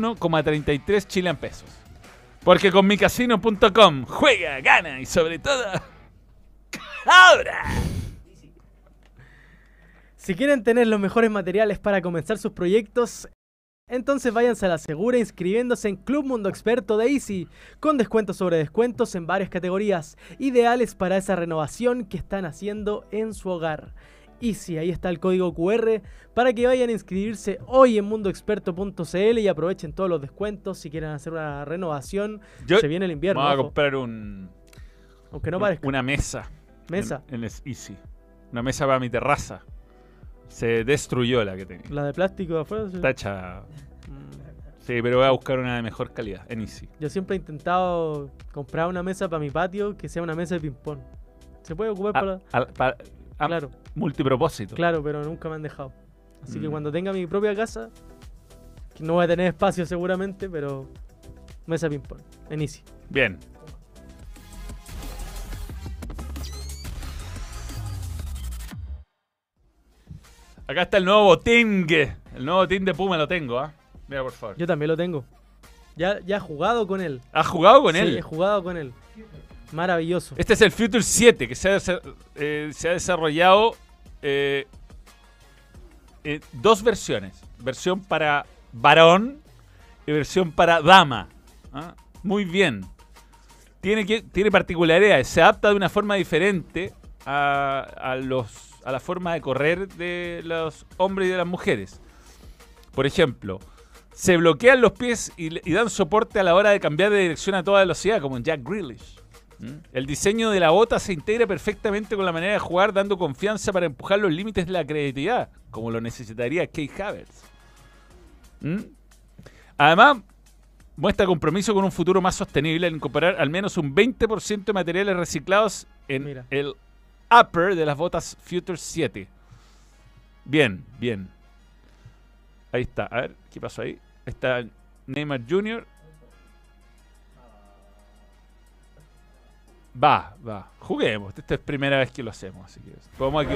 1.013.351,33 chilean pesos. Porque con micasino.com juega, gana y sobre todo... ¡Ahora! Si quieren tener los mejores materiales para comenzar sus proyectos, entonces váyanse a la segura inscribiéndose en Club Mundo Experto de Easy, con descuentos sobre descuentos en varias categorías, ideales para esa renovación que están haciendo en su hogar. Easy, ahí está el código QR para que vayan a inscribirse hoy en mundoexperto.cl y aprovechen todos los descuentos si quieren hacer una renovación. Yo Se viene el invierno, Vamos a comprar un, aunque no parezca. una mesa. Mesa, En, en Easy. Una mesa para mi terraza. Se destruyó la que tenía. la de plástico de afuera. sí. Mm. Sí, pero voy a buscar una de mejor calidad en Easy. Yo siempre he intentado comprar una mesa para mi patio que sea una mesa de ping-pong. Se puede ocupar para. Ah, al- pa- ah, Claro, Multipropósito. claro, pero nunca me han dejado. Así que Mm. cuando tenga mi propia casa, que no voy a tener espacio seguramente, pero mesa ping-pong. En Easy. Bien. Acá está el nuevo botín. El nuevo botín de Puma lo tengo, ¿ah? Mira, por favor. Yo también lo tengo. Ya, ya he jugado con él. ¿Has jugado con sí, él? he jugado con él. Maravilloso. Este es el Future 7 que se ha, eh, se ha desarrollado eh, en dos versiones. Versión para varón y versión para dama. ¿ah? Muy bien. Tiene, tiene particularidades. Se adapta de una forma diferente a, los, a la forma de correr de los hombres y de las mujeres. Por ejemplo, se bloquean los pies y, y dan soporte a la hora de cambiar de dirección a toda velocidad, como en Jack Grealish. ¿Mm? El diseño de la bota se integra perfectamente con la manera de jugar, dando confianza para empujar los límites de la creatividad, como lo necesitaría Kate Havertz. ¿Mm? Además, muestra compromiso con un futuro más sostenible al incorporar al menos un 20% de materiales reciclados en Mira. el upper de las botas Future 7. Bien, bien. Ahí está. A ver, ¿qué pasó? Ahí está Neymar Jr. Va, va. Juguemos. Esta es primera vez que lo hacemos, así que vamos aquí.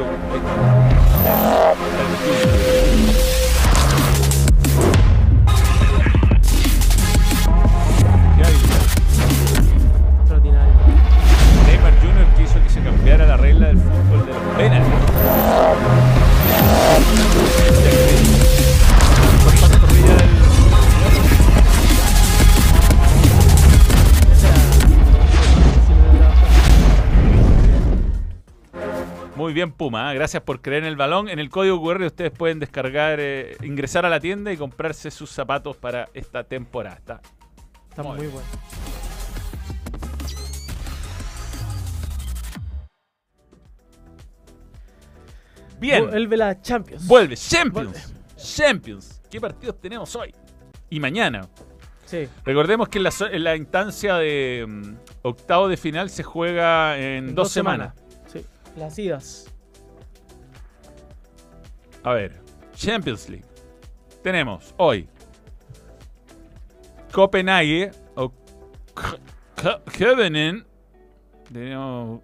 Bien, Puma. ¿eh? Gracias por creer en el balón. En el código QR ustedes pueden descargar, eh, ingresar a la tienda y comprarse sus zapatos para esta temporada. Está Está Muy bueno. bien. Vuelve la Champions. Vuelve. Champions. Champions. ¿Qué partidos tenemos hoy? Y mañana. Sí. Recordemos que en la, so- en la instancia de mm, octavo de final se juega en dos, semanas. Sí. Las idas. A ver, Champions League. Tenemos hoy Copenhague o Covenant. Tenemos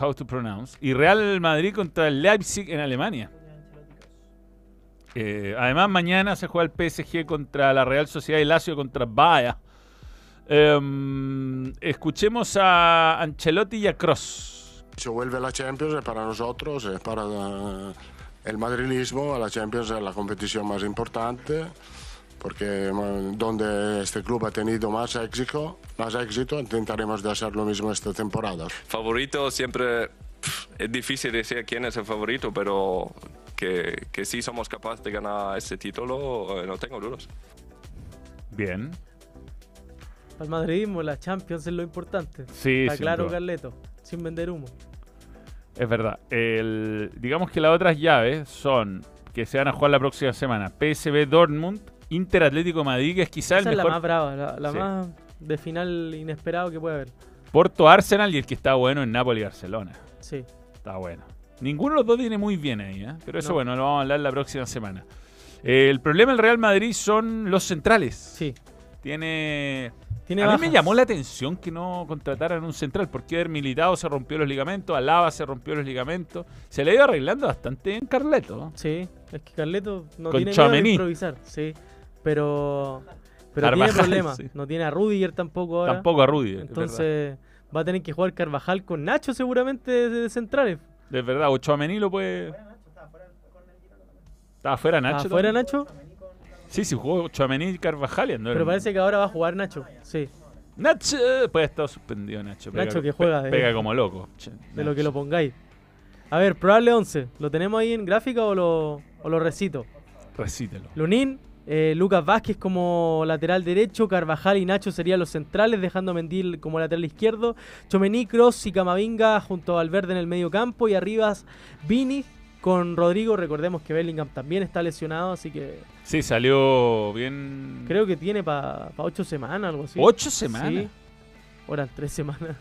how to pronounce. Y Real Madrid contra Leipzig en Alemania. Eh, además, mañana se juega el PSG contra la Real Sociedad y Lazio contra Baia. Em, escuchemos a Ancelotti y a Cross. Se vuelve la Champions es para nosotros, es para el madrilismo, la Champions es la competición más importante porque donde este club ha tenido más éxito, más éxito, intentaremos de hacer lo mismo esta temporada. Favorito siempre es difícil decir quién es el favorito, pero que, que sí somos capaces de ganar este título, eh, no tengo dudas. Bien. Al madridismo, la Champions es lo importante. Sí, Está claro, duda. Carleto. Sin vender humo. Es verdad. El- digamos que las otras llaves son que se van a jugar la próxima semana. PSV Dortmund, Inter Atlético de Madrid, que es quizá Esa el es la mejor. más brava, la, la Sí. más de final inesperado que puede haber. Porto Arsenal y el que está bueno en Napoli y Barcelona. Sí. Está bueno. Ninguno de los dos viene muy bien ahí, ¿eh? Pero eso, No. bueno, lo vamos a hablar la próxima semana. Eh, el problema del Real Madrid son los centrales. Sí. Tiene. Tiene a mí me llamó la atención que no contrataran un central, porque el militado se rompió los ligamentos, Alaba se rompió los ligamentos. Se le ha ido arreglando bastante en Carleto. Sí, es que Carleto no Con tiene miedo Tchouaméni. de improvisar, sí. Pero, pero tiene problemas. sí. No tiene a Rudiger tampoco ahora. Tampoco a Rudiger. es Entonces va a tener que jugar Carvajal con Nacho seguramente de, de centrales. Es verdad, o Chouameni lo puede. Estaba fuera Nacho. ¿Afuera también? Nacho? Sí, sí, jugó Chouameni y Carvajal. Pero parece que ahora va a jugar Nacho. Sí, Nacho, puede estar suspendido Nacho. Nacho que juega de- Pega como loco. Che, de lo que lo pongáis. A ver, probable 11. ¿Lo tenemos ahí en gráfica o lo, o lo recito? Recítelo. Lunín, eh, Lucas Vázquez como lateral derecho, Carvajal y Nacho serían los centrales, dejando a Mendil como lateral izquierdo, Chomení, Cross y Camavinga junto a Valverde en el medio campo y arriba Vini con Rodrigo. Recordemos que Bellingham también está lesionado, así que Sí, salió bien. creo que tiene para ocho semanas, algo así. ¿Ocho semanas? Sí. Ahora tres semanas.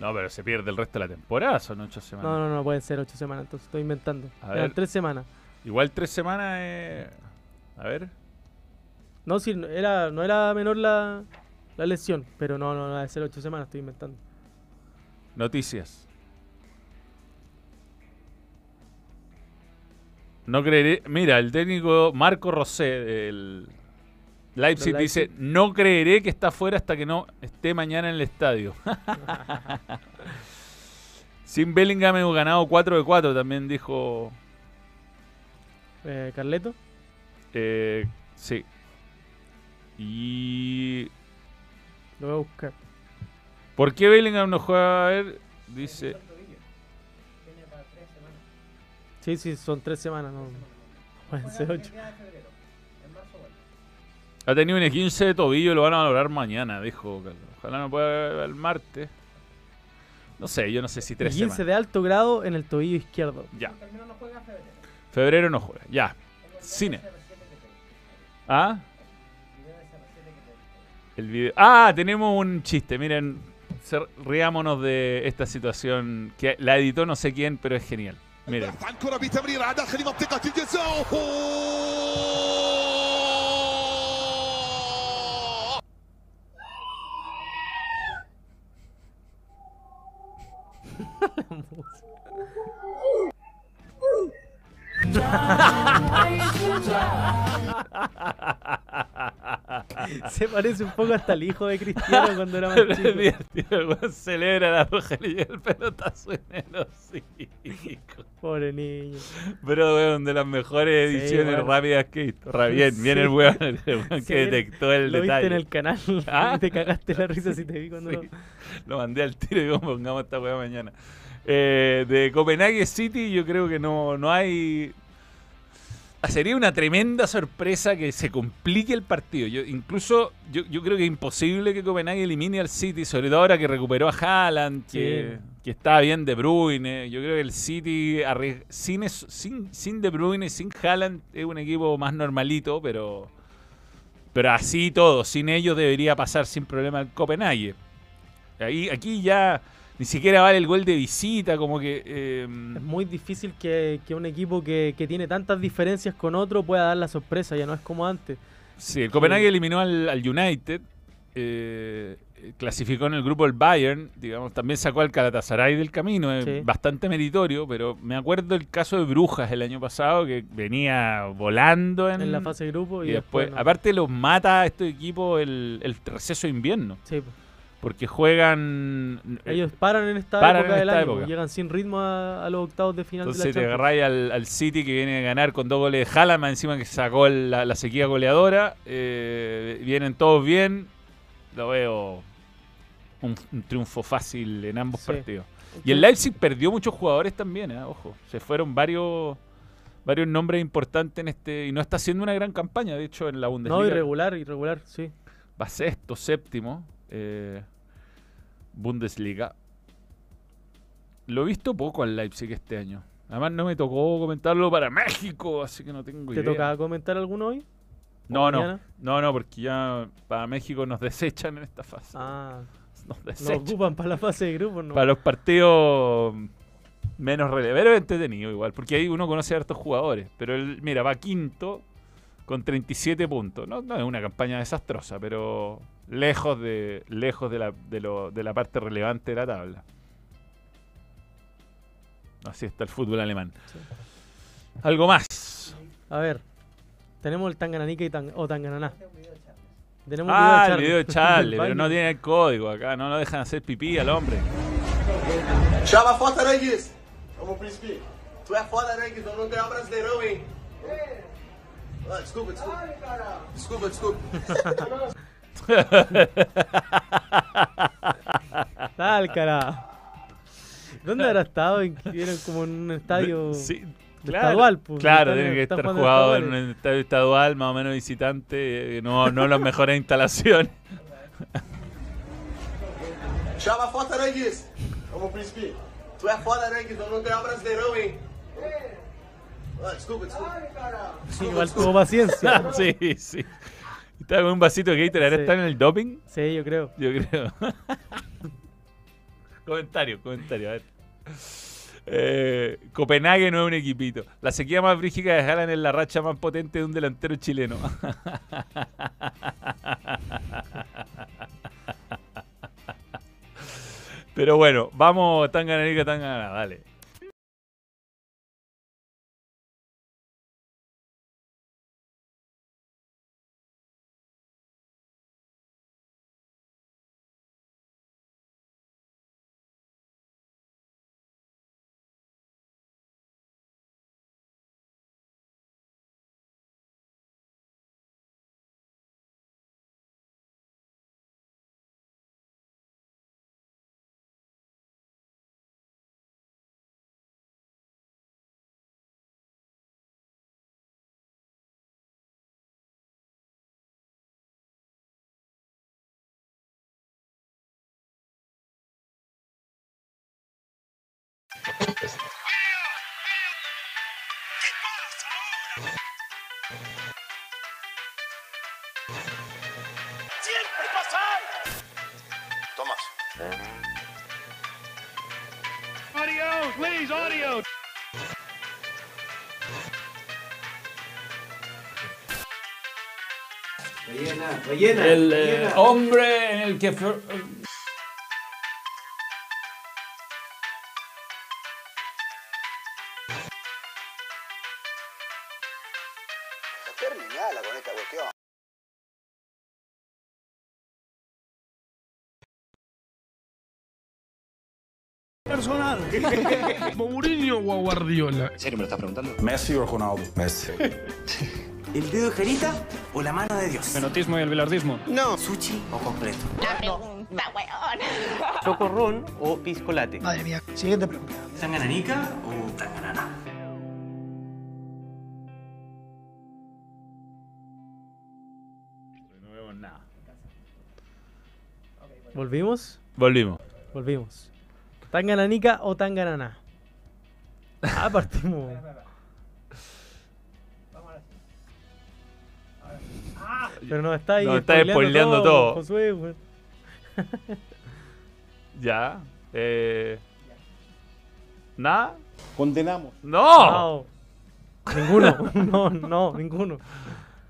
No, pero se pierde el resto de la temporada, son ocho semanas. No, no, no, pueden ser ocho semanas, entonces estoy inventando. A Eran ver. tres semanas. Igual tres semanas. A ver. No, sí, era, no era menor la, la lesión, pero no, no, no debe ser ocho semanas, estoy inventando. Noticias. No creeré. Mira, el técnico Marco Rosé del Leipzig, dice. No creeré que está fuera hasta que no esté mañana en el estadio. Sin Bellingham hemos ganado 4 de 4, también dijo. Eh, Carleto. eh, sí. Y. Lo voy a buscar. ¿Por qué Bellingham no juega a ver? Dice. Sí, sí, son tres semanas, no. Pueden ser ocho. Ha tenido un 15 de tobillo y lo van a valorar mañana, dijo Carlos. Ojalá no pueda el martes. No sé, yo no sé si tres 15 semanas. de alto grado en el tobillo izquierdo. Ya. Febrero no juega. Ya. Cine. ¿Ah? El video. Ah, tenemos un chiste. Miren, riámonos de esta situación que la editó no sé quién, pero es genial. ميريم عن كرة بتمرير على داخل منطقة الجزاء Ha ha ha ha ha! Se parece un poco hasta el hijo de Cristiano cuando era más chico. el weón celebra la roja y el pelotazo en el hocico. Pobre niño. Pero, weón, de las mejores Sí, ediciones weón. rápidas que he visto. Bien, bien Sí. el weón, el weón que detectó el Lo detalle. viste en el canal Ah. te cagaste la risa si te vi cuando lo- Lo mandé al tiro y digo, pongamos esta weá mañana. Eh, de Copenhague City, yo creo que no, no hay. Ah, Sería una tremenda sorpresa que se complique el partido. Yo, incluso yo, yo creo que es imposible que Copenhague elimine al City, sobre todo ahora que recuperó a Haaland, que, Sí. que está bien De Bruyne. Yo creo que el City sin, sin, sin De Bruyne, sin Haaland, es un equipo más normalito, pero, pero así todo, sin ellos debería pasar sin problema el Copenhague. Ahí, aquí ya ni siquiera vale el gol de visita, como que... eh, Es muy difícil que, que un equipo que, que tiene tantas diferencias con otro pueda dar la sorpresa, ya no es como antes. Sí, el Copenhague eliminó al, al United, eh, clasificó en el grupo el Bayern, digamos, también sacó al Galatasaray del camino, es Sí. bastante meritorio, pero me acuerdo el caso de Brujas el año pasado, que venía volando en, En la fase de grupo y, y después, no. aparte los mata a estos equipos el, el receso de invierno. Sí, po. Porque juegan. eh, Ellos paran en esta paran época en del esta año, época. llegan sin ritmo a, a los octavos de final Entonces de te la Champions. agarráis al, al City que viene a ganar con dos goles de encima que sacó la, la sequía goleadora. eh, vienen todos bien. Lo veo un, un triunfo fácil en ambos Sí. partidos. Y el Leipzig perdió muchos jugadores también, ¿eh? ojo. Se fueron varios varios nombres importantes en este y no está haciendo una gran campaña, de hecho, en la Bundesliga. No, irregular, irregular, sí. Va sexto, séptimo. Eh, Bundesliga. Lo he visto poco al Leipzig este año. Además no me tocó comentarlo para México, así que no tengo ¿Te idea. toca comentar alguno hoy? No, ¿O no, no, no, porque ya para México nos desechan en esta fase. Ah, Nos nos desechan. ocupan para la fase de grupos, ¿no? Para los partidos menos relevantes, pero entretenido igual, porque ahí uno conoce a hartos jugadores. Pero él, mira, va quinto con 37 puntos. No, no es una campaña desastrosa, pero lejos de lejos de la, de, lo- de la parte relevante de la tabla. Así está el fútbol alemán. Algo más. A ver, tenemos el Tangananica y tan, o Tangananá. Tenemos Ah, un el video de Charlie. Charlie, Del pero no tiene el código acá, no lo dejan hacer pipí al hombre. Chama foto, Arangues! Vamos, príncipe. Tu é foda, Arangues, eu não ganhar brasileirão, hein? Ah, desculpa, desculpa. Desculpa, desculpa. Tal, cara. ¿Dónde habrá estado? En- Era como en un estadio Sí, claro, estadual. pues, claro, tiene que estar jugado en un estadio estadual, más o menos visitante, eh, no, no las mejores instalaciones. Chama foto, Arangues! Vamos, príncipe. Tu é foda, Arangues, não ganhar brasileirão, hein? Ah, desculpa, desculpa. Igual tuvo paciencia. sí, sí. Está con un vasito de Gatorade, Sí. ¿está en el doping? Sí, yo creo. Yo creo. comentario, comentario, a ver. Eh, Copenhague no es un equipito. La sequía más brígida de Haaland es la racha más potente de un delantero chileno. Pero bueno, vamos, tan ganarica, tan ganada, dale. Rellena, rellena. El eh, hombre en el que... Personal. Mourinho o Guardiola. ¿En serio me lo estás preguntando? ¿Messi o Ronaldo? Messi. ¿El dedo de Jerita o la mano de Dios? ¿Fenotismo y el bilardismo? No. ¿Sushi o completo? La pregunta, weón. ¿Chocorrón o piscolate? Madre mía. Siguiente pregunta. ¿Tangananica o tanganana? No vemos nada. ¿Volvimos? Volvimos. Volvimos. ¿Tangananica o Tangananá? Ah, partimos. Pero nos está ahí. Nos está spoileando todo. Josué, weón. Ya. Eh, ¿Nada? Condenamos. ¡No! No. Ninguno. No, no, ninguno.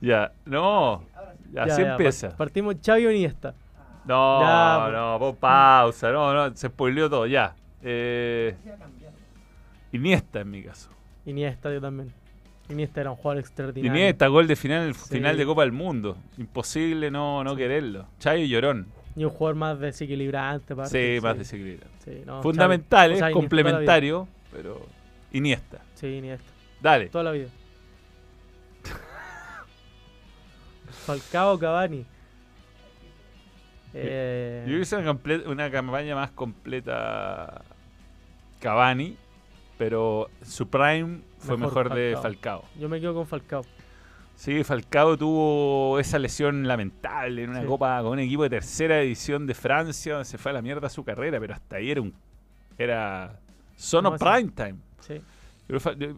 Ya, no. Ya, así Ya, ya, empieza. part- Partimos Xavi o Iniesta. No, Ya, pues. no, pon pausa. No, no, se spoileó todo, ya. Eh, Iniesta en mi caso. Iniesta yo también. Iniesta era un jugador extraordinario. Iniesta, gol de final Sí. final de Copa del Mundo. Imposible no, no quererlo. Chayo Llorón. Y un jugador más desequilibrante. aparte, Sí, más desequilibrante. Sí, no, Fundamental, Xavi. O sea, es complementario, pero Iniesta. Sí, Iniesta. Dale. Toda la vida. Falcao Cavani. Eh, Yo hice una, campaña más completa Cavani, pero su prime fue mejor, de Falcao. Yo me quedo con Falcao. Sí, Falcao tuvo esa lesión lamentable en una Sí. copa con un equipo de tercera edición de Francia, donde se fue a la mierda su carrera, pero hasta ahí era un era sono No, prime time. Sí.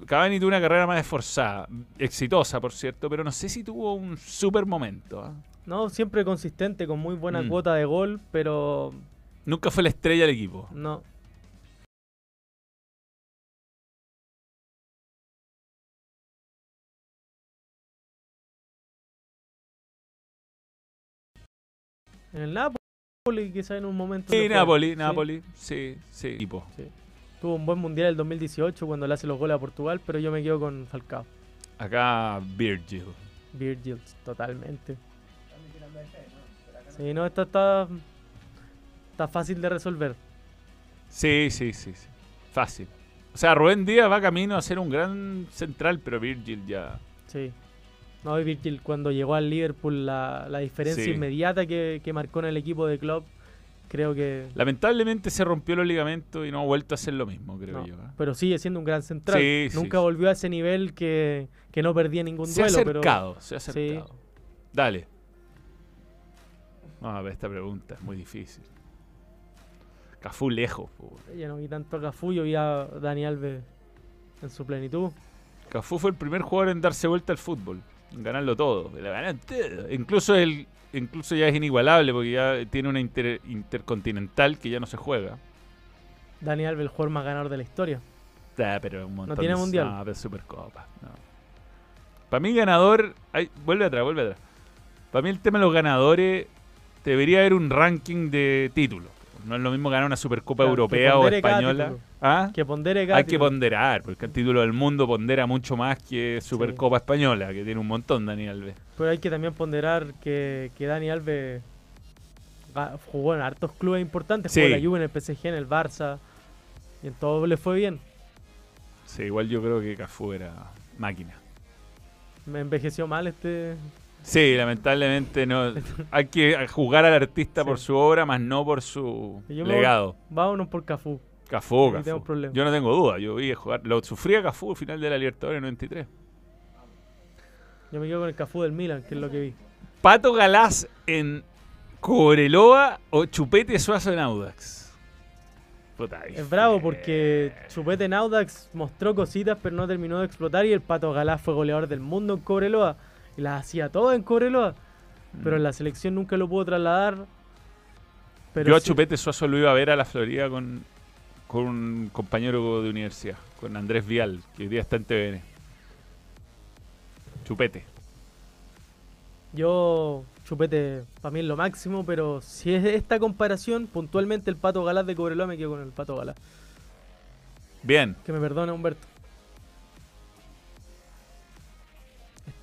Cavani tuvo una carrera más esforzada, exitosa por cierto, pero no sé si tuvo un super momento. ¿ah? No, siempre consistente, con muy buena Mm. cuota de gol, pero Nunca fue la estrella del equipo. no. En el Napoli, quizá en un momento. Sí. Napoli, Sí. Napoli, sí, sí, equipo. Sí. Tuvo un buen mundial el 2018 cuando le hace los goles a Portugal, pero yo me quedo con Falcao. Acá Virgil. Virgil, totalmente. Sí, no, esto está, está fácil de resolver. Sí, sí, sí, sí. Fácil. O sea, Rubén Díaz va camino a ser un gran central, pero Virgil ya. Sí. No, y Virgil cuando llegó al Liverpool, la, la diferencia Sí. inmediata que, que marcó en el equipo de club, creo que... Lamentablemente se rompió los ligamentos y no ha vuelto a hacer lo mismo, creo no, yo. ¿eh? Pero sigue siendo un gran central. Sí, Nunca sí. volvió a ese nivel que, que no perdía ningún Se ha duelo. pero- acercado, se ha acercado. Dale. No, a ver, esta pregunta es muy difícil. Cafú lejos. po. Ya no vi tanto a Cafú, yo vi a Dani Alves en su plenitud. Cafú fue el primer jugador en darse vuelta al fútbol, en ganarlo todo. Le ganan todo. Incluso el, incluso ya es inigualable porque ya tiene una inter- intercontinental que ya no se juega. Dani Alves, el jugador más ganador de la historia. Ah, pero un montón tiene de- mundial. No, pero Supercopa. No. Para mí, ganador. ay, vuelve atrás, vuelve atrás. Para mí, el tema de los ganadores. Debería haber un ranking de títulos. No es lo mismo ganar una Supercopa Claro, Europea o española. ¿Ah? Que pondere Hay que ponderar, porque el título del mundo pondera mucho más que Supercopa Española, que tiene un montón, Daniel Alves. Pero hay que también ponderar que, que Dani Alves jugó en hartos clubes importantes. Jugó Sí. en la Juve, en el PSG, en el Barça. Y en todo le fue bien. Sí, igual yo creo que Cafú era máquina. Me envejeció mal este. Sí, lamentablemente no. Hay que jugar al artista por su obra, más no por su yo legado. Vámonos por Cafú. Cafú, Cafú. problemas. Yo no tengo duda, yo vi jugar. Lo sufría Cafú al final de la Libertadores 93. Yo me quedo con el Cafú del Milan, que es lo que vi. Pato Galás en Cobreloa o Chupete Suazo en Audax. Puta, Es bravo porque Chupete en Audax mostró cositas, pero no terminó de explotar. Y el Pato Galá fue goleador del mundo en Cobreloa. Y las hacía todas en Cobreloa. Pero en la selección nunca lo pudo trasladar. Pero yo a sí- Chupete Suazo lo iba a ver a la Florida con, con un compañero de universidad, con Andrés Vial, que hoy día está en TVN. Chupete. Yo, Chupete, para mí es lo máximo, pero si es esta comparación, puntualmente el Pato Galás de Cobreloa me quedo con el Pato Galás. Bien. Que me perdone Humberto.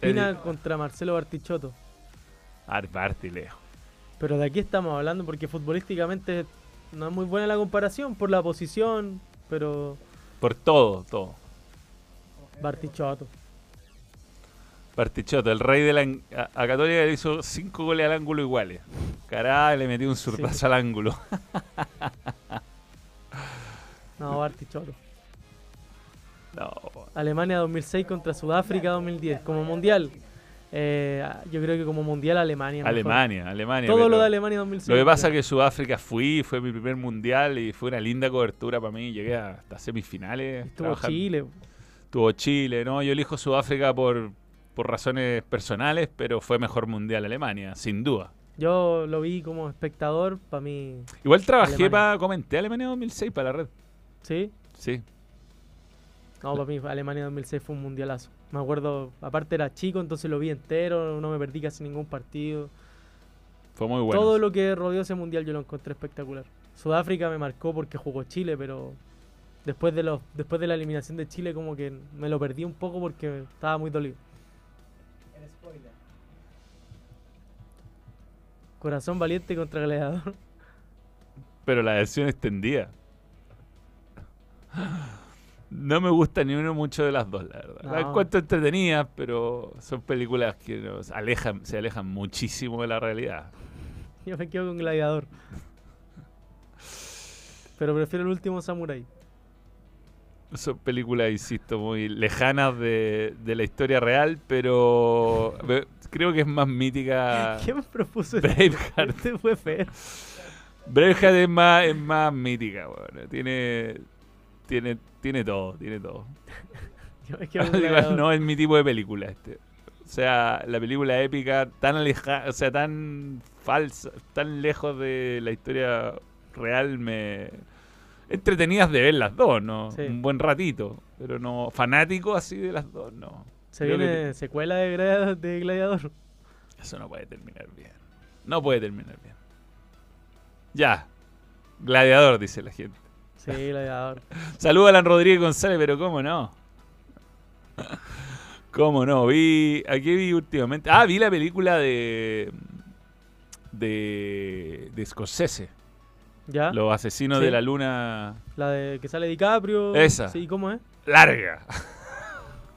Espina contra Marcelo Bartichotto. Arbarte lejos. Pero de aquí estamos hablando porque futbolísticamente no es muy buena la comparación por la posición, pero Por todo, todo. Bartichotto. Bartichotto, el rey de la. A, a Católica le hizo cinco goles al ángulo iguales. Caray, le metió un zurdazo Sí. al ángulo. No, Bartichotto. Alemania 2006 contra Sudáfrica 2010 como mundial. Eh, yo creo que como mundial Alemania. mejor. Alemania, Alemania. Todo lo de Alemania 2006. Lo que pasa es que Sudáfrica fui, fue mi primer mundial y fue una linda cobertura para mí. Llegué hasta semifinales. Estuvo trabajando. Chile. Tuvo Chile, ¿no? Yo elijo Sudáfrica por, por razones personales, pero fue mejor mundial Alemania, sin duda. Yo lo vi como espectador, para mí. Igual trabajé para, comenté Alemania 2006 para la red. ¿Sí? Sí. No, para mí Alemania 2006 fue un mundialazo. Me acuerdo, aparte era chico, entonces lo vi entero, no me perdí casi ningún partido. Fue muy bueno. Todo lo que rodeó ese mundial yo lo encontré espectacular. Sudáfrica me marcó porque jugó Chile, pero después de los después de la eliminación de Chile como que me lo perdí un poco porque estaba muy dolido. Corazón valiente contra gladiador. Pero la versión extendida. No me gusta ni uno mucho de las dos, la verdad. No. Las encuentro entretenidas, pero son películas que nos alejan, se alejan muchísimo de la realidad. Yo me quedo con gladiador. Pero prefiero el último samurai. Son películas, insisto, muy lejanas de, de la historia real, pero creo que es más mítica. ¿Quién me propuso? Braveheart. Este fue feo. Braveheart es más, es más mítica, bueno. Tiene, tiene, tiene todo, tiene todo. No es mi tipo de película este. O sea, la película épica tan alejada, o sea, tan falsa, tan lejos de la historia real me entretenidas de ver las dos, ¿no? Sí. Un buen ratito, pero no fanático así de las dos, no. Se Creo que viene secuela de gladiador. eso no puede terminar bien. No puede terminar bien. Ya. Gladiador, dice la gente. Sí, gladiador. Saludos a Alan Rodríguez González, pero ¿cómo no? ¿Cómo no? Vi. ¿A qué vi últimamente? Ah, vi la película de. de. de Scorsese. ¿Ya? Los asesinos Sí. de la luna. La de que sale DiCaprio. Esa. Sí, ¿cómo es? Larga.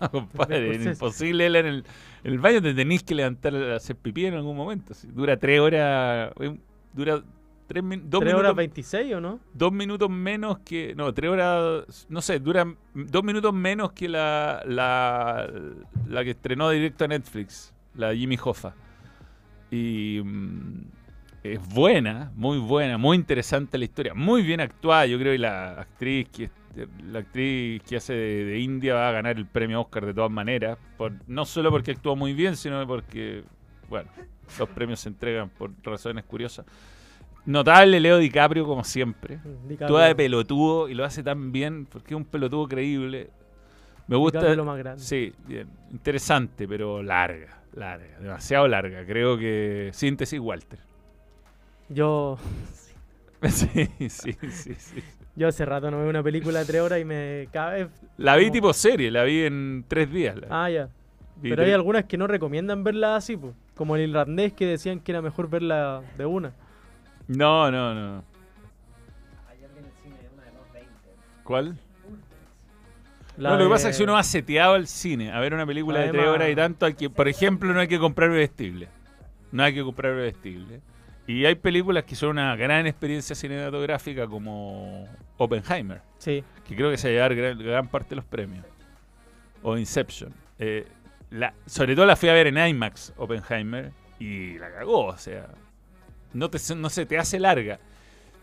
Compadre, Scorsese. imposible en el, en el baño te tenéis que levantar a hacer pipí en algún momento. Dura tres horas. eh, Dura tres dos 3 minutos. horas 26 o no? dos minutos menos que. No, tres horas. No sé, duran dos minutos menos que la, la, la que estrenó directo a Netflix, la Jimmy Hoffa. Y. mm, es buena, muy buena, muy interesante la historia, muy bien actuada. Yo creo que la actriz que la actriz que hace de, de India va a ganar el premio Oscar de todas maneras, por, no solo porque actúa muy bien, sino porque, bueno, los premios se entregan por razones curiosas. Notable Leo DiCaprio como siempre. DiCaprio. Actúa de pelotudo y lo hace tan bien porque es un pelotudo creíble. Me gusta. DiCaprio lo más grande. Sí, bien. Interesante, pero larga, larga, demasiado larga. Creo que síntesis Walter. Yo, Sí, sí, sí, sí. yo hace rato no veo una película de 3 horas y me cabe. La vi como- tipo serie, la vi en tres días. la- Ah, ya. vi Pero hay tres- algunas que no recomiendan verla así, pues. Como el irlandés que decían que era mejor verla de una. No, no, no. ¿Cuál? La no, lo que de- pasa es que si uno va seteado al cine a ver una película La de de tres horas y tanto, hay que, por ejemplo, no hay que comprar vestible. No hay que comprar vestible. Y hay películas que son una gran experiencia cinematográfica como Oppenheimer. Sí. Que creo que se va a llevar gran, gran parte de los premios. O Inception. Eh, la- sobre todo la fui a ver en IMAX, Oppenheimer, y la cagó, o sea. No, te, no se te hace larga.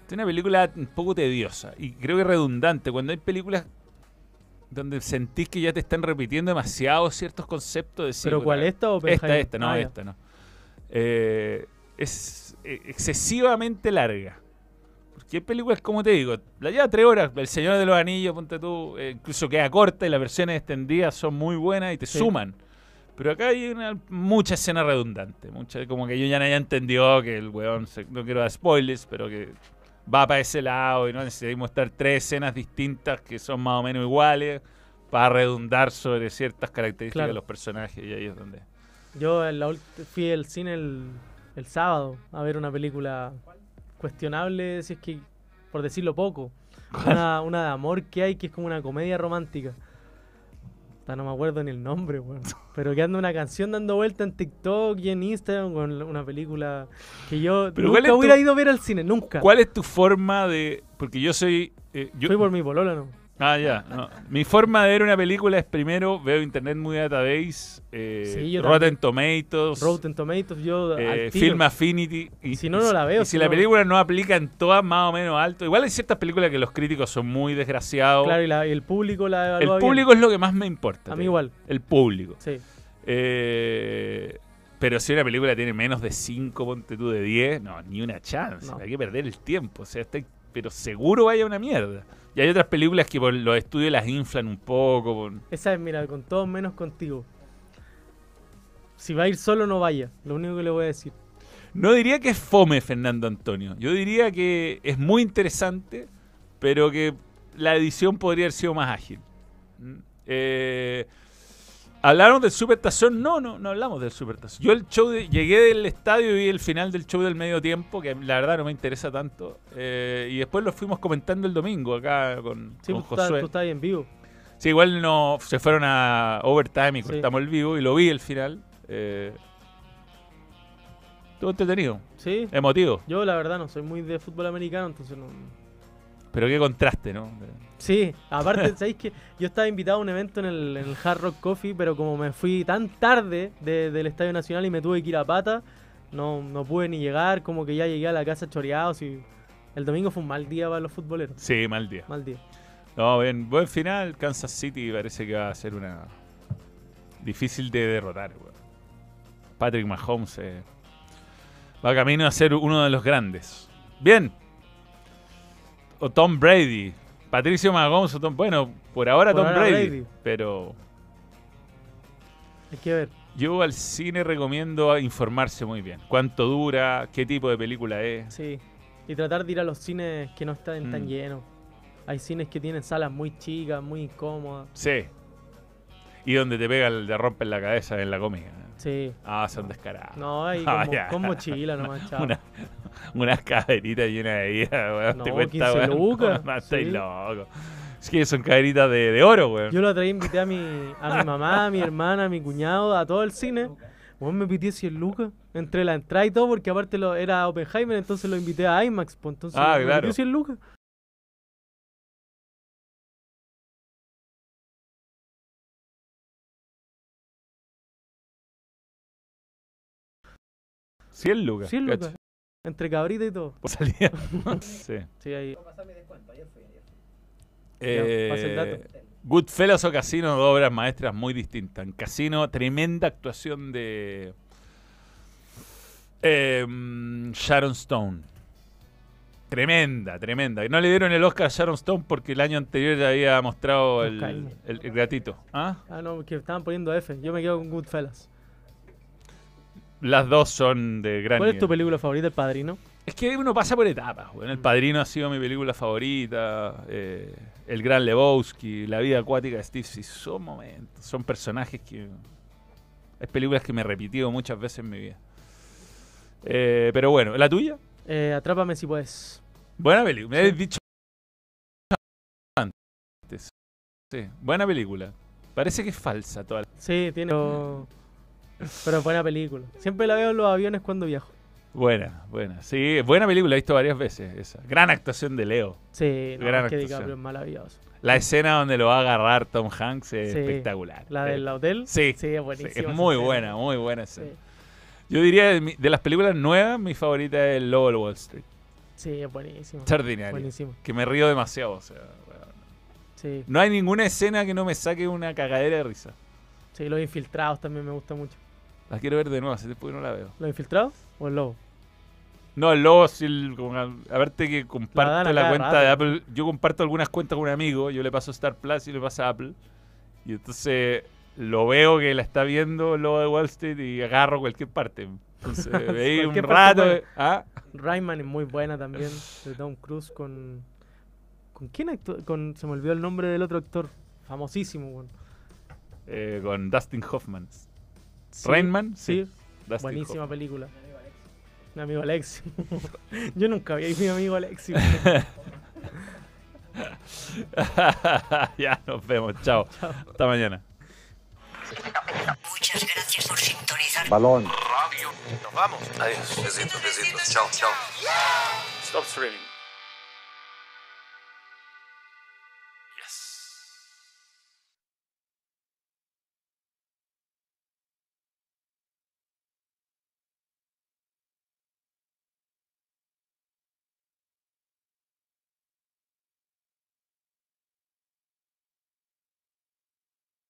Es una película un poco tediosa y creo que redundante. Cuando hay películas donde sentís que ya te están repitiendo demasiado ciertos conceptos de ¿Pero cuál, esta o Esta, esta, no, Ah, esta, no. Eh, es eh, excesivamente larga. Porque hay películas, como te digo, la lleva tres horas. El Señor de los Anillos, ponte tú, eh, incluso queda corta y las versiones extendidas son muy buenas y te Sí. suman. Pero acá hay una, mucha escena redundante. Mucha, como que yo ya no haya entendido que el weón, se- no quiero dar spoilers, pero que va para ese lado y no necesitamos mostrar tres escenas distintas que son más o menos iguales para redundar sobre ciertas características Claro. de los personajes y ahí es donde... Yo en la fui al cine el, el sábado a ver una película cuestionable, si es que, por decirlo poco. Una, una de amor que hay que es como una comedia romántica. Puta, No me acuerdo ni el nombre, weón. Pero que anda una canción dando vuelta en TikTok y en Instagram con una película que yo Pero ¿cuál nunca hubiera tu- ido a ver al cine, nunca. ¿Cuál es tu forma de...? Porque yo soy... eh, yo, Fui por mi polola, ¿no? Ah, ya. no. Mi forma de ver una película es primero veo Internet Movie Database, eh, Sí, Rotten también. Tomatoes, Rotten Tomatoes, yo eh. Film Affinity. Y, Si no, no la veo, Y si si la película no aplica en todas más o menos alto. Igual hay ciertas películas que los críticos son muy desgraciados. Claro, y, la- y el público la el evalúa bien. público es lo que más me importa. A mí igual. El público. Sí. Eh, pero si una película tiene menos de 5, ponte tú de 10, no, ni una chance. No. Hay que perder el tiempo. O sea, está- pero seguro vaya una mierda. Y hay otras películas que por los estudios las inflan un poco. por- Esa es, mira, con todos menos contigo. Si va a ir solo, no vaya. Lo único que le voy a decir. No diría que es fome Fernando Antonio. Yo diría que es muy interesante, pero que la edición podría haber sido más ágil. Mm. Eh, ¿Hablaron del Super Tazón? No, no, no hablamos del Super Tazón. Yo el show de- llegué del estadio y vi el final del show del medio tiempo, que la verdad no me interesa tanto. eh, y después lo fuimos comentando el domingo acá con, Sí, con tú estás, Josué. tú estás ahí en vivo. Sí, igual no se fueron a overtime y cortamos el vivo y lo vi el final. Eh, estuvo entretenido. Sí. Emotivo. Yo la verdad no soy muy de fútbol americano, entonces no... Pero qué contraste, ¿no? Sí, aparte, ¿sabéis que Yo estaba invitado a un evento en el, en el Hard Rock Coffee, pero como me fui tan tarde de- del Estadio Nacional y me tuve que ir a pata, no, no pude ni llegar, como que ya llegué a la casa choreados y el domingo fue un mal día para los futboleros. Sí, mal día. Mal día. No, bien, buen final. Kansas City parece que va a ser una. difícil de derrotar, weón. Patrick Mahomes eh, va camino a ser uno de los grandes. Bien. O Tom Brady. Patricio Mahomes o Tom. Bueno, por ahora Por Tom ahora Brady, Brady. Pero Hay que ver. yo al cine recomiendo informarse muy bien. ¿Cuánto dura? ¿Qué tipo de película es? Sí. Y tratar de ir a los cines que no estén tan Mm. llenos. Hay cines que tienen salas muy chicas, muy incómodas. Sí. Y donde te pega el de romper la cabeza en la comida. Sí. Ah, son descarados. No, ahí Ah, con, con mochila nomás, chao. Una- unas caderitas llenas de vida, weón. No, te cuesta, 15 weón. lucas, No, sí. loco. Es que son caderitas de, de oro, weón. Yo la otra vez invité a mi, a mi mamá, a mi hermana, a mi cuñado, a todo el cine. Bueno, me pitié 100 lucas. Entre la entrada y todo, porque aparte lo, era Oppenheimer, entonces lo invité a IMAX. Pues, entonces Ah, me claro. pitió 100 lucas. Cien lucas. 100 cacha. lucas. Entre cabrita y todo. Por salida. sí. Sí, ahí. Eh, pasa el dato. Goodfellas o Casino, dos obras maestras muy distintas. En Casino, tremenda actuación de eh, Sharon Stone. Tremenda, tremenda. Y no le dieron el Oscar a Sharon Stone porque el año anterior le había mostrado el, el- el gatito. ¿Ah? Ah, no, que estaban poniendo F. Yo me quedo con Goodfellas. Las dos son de gran ¿Cuál es tu película favorita, El Padrino? Es que uno pasa por etapas. El Padrino ha sido mi película favorita. eh, el Gran Lebowski, La vida acuática de Steve. Sí, son momentos, son personajes que. Hay películas que me he repetido muchas veces en mi vida. Eh, pero bueno, ¿la tuya? Eh, Atrápame si puedes. Buena película. Me habéis dicho antes. Sí, buena película. Parece que es falsa toda la... Sí, tiene. Pero, pero buena película. Siempre la veo en los aviones cuando viajo. Buena, buena. Sí, buena película, he visto varias veces esa. Gran actuación de Leo. Sí, no, Gran es que actuación. DiCaprio es maravilloso. La escena donde lo va a agarrar Tom Hanks es Sí. espectacular. ¿La del Eh, hotel? Sí. Sí, es buenísima es muy buena, muy buena escena. Sí. Yo diría de, las películas nuevas, mi favorita es El Lobo de Wall Street. Sí, es buenísimo. Extraordinaria. Buenísimo. Que me río demasiado. O sea, weón. Sí. No hay ninguna escena que no me saque una cagadera de risa. Sí, Los Infiltrados también me gusta mucho. La quiero ver de nuevo, hace tiempo que no la veo. ¿Los Infiltrados o el Lobo? No, el lobo, sí, el- aparte que comparto la, cuenta de. Apple. Yo comparto algunas cuentas con un amigo, yo le paso Star Plus y le paso a Apple. Y entonces lo veo que la está viendo el lobo de Wall Street y agarro cualquier parte. Entonces veí un rato. buena. ¿ah? Rayman es muy buena también, de Tom Cruise con... ¿Con quién actuó? Con, se me olvidó el nombre del otro actor, famosísimo, weón. Eh, con Dustin Hoffman. Sí, Rainman, Sí, Dustin buenísima Hoffman. película. Mi amigo Alexi. Yo nunca había visto a mi amigo Alexi. ya nos vemos, chao. Hasta mañana. Muchas gracias por sintonizar. Balón. Radio. Nos vamos. Adiós. Besitos, besitos. Chao, chao. Stop streaming.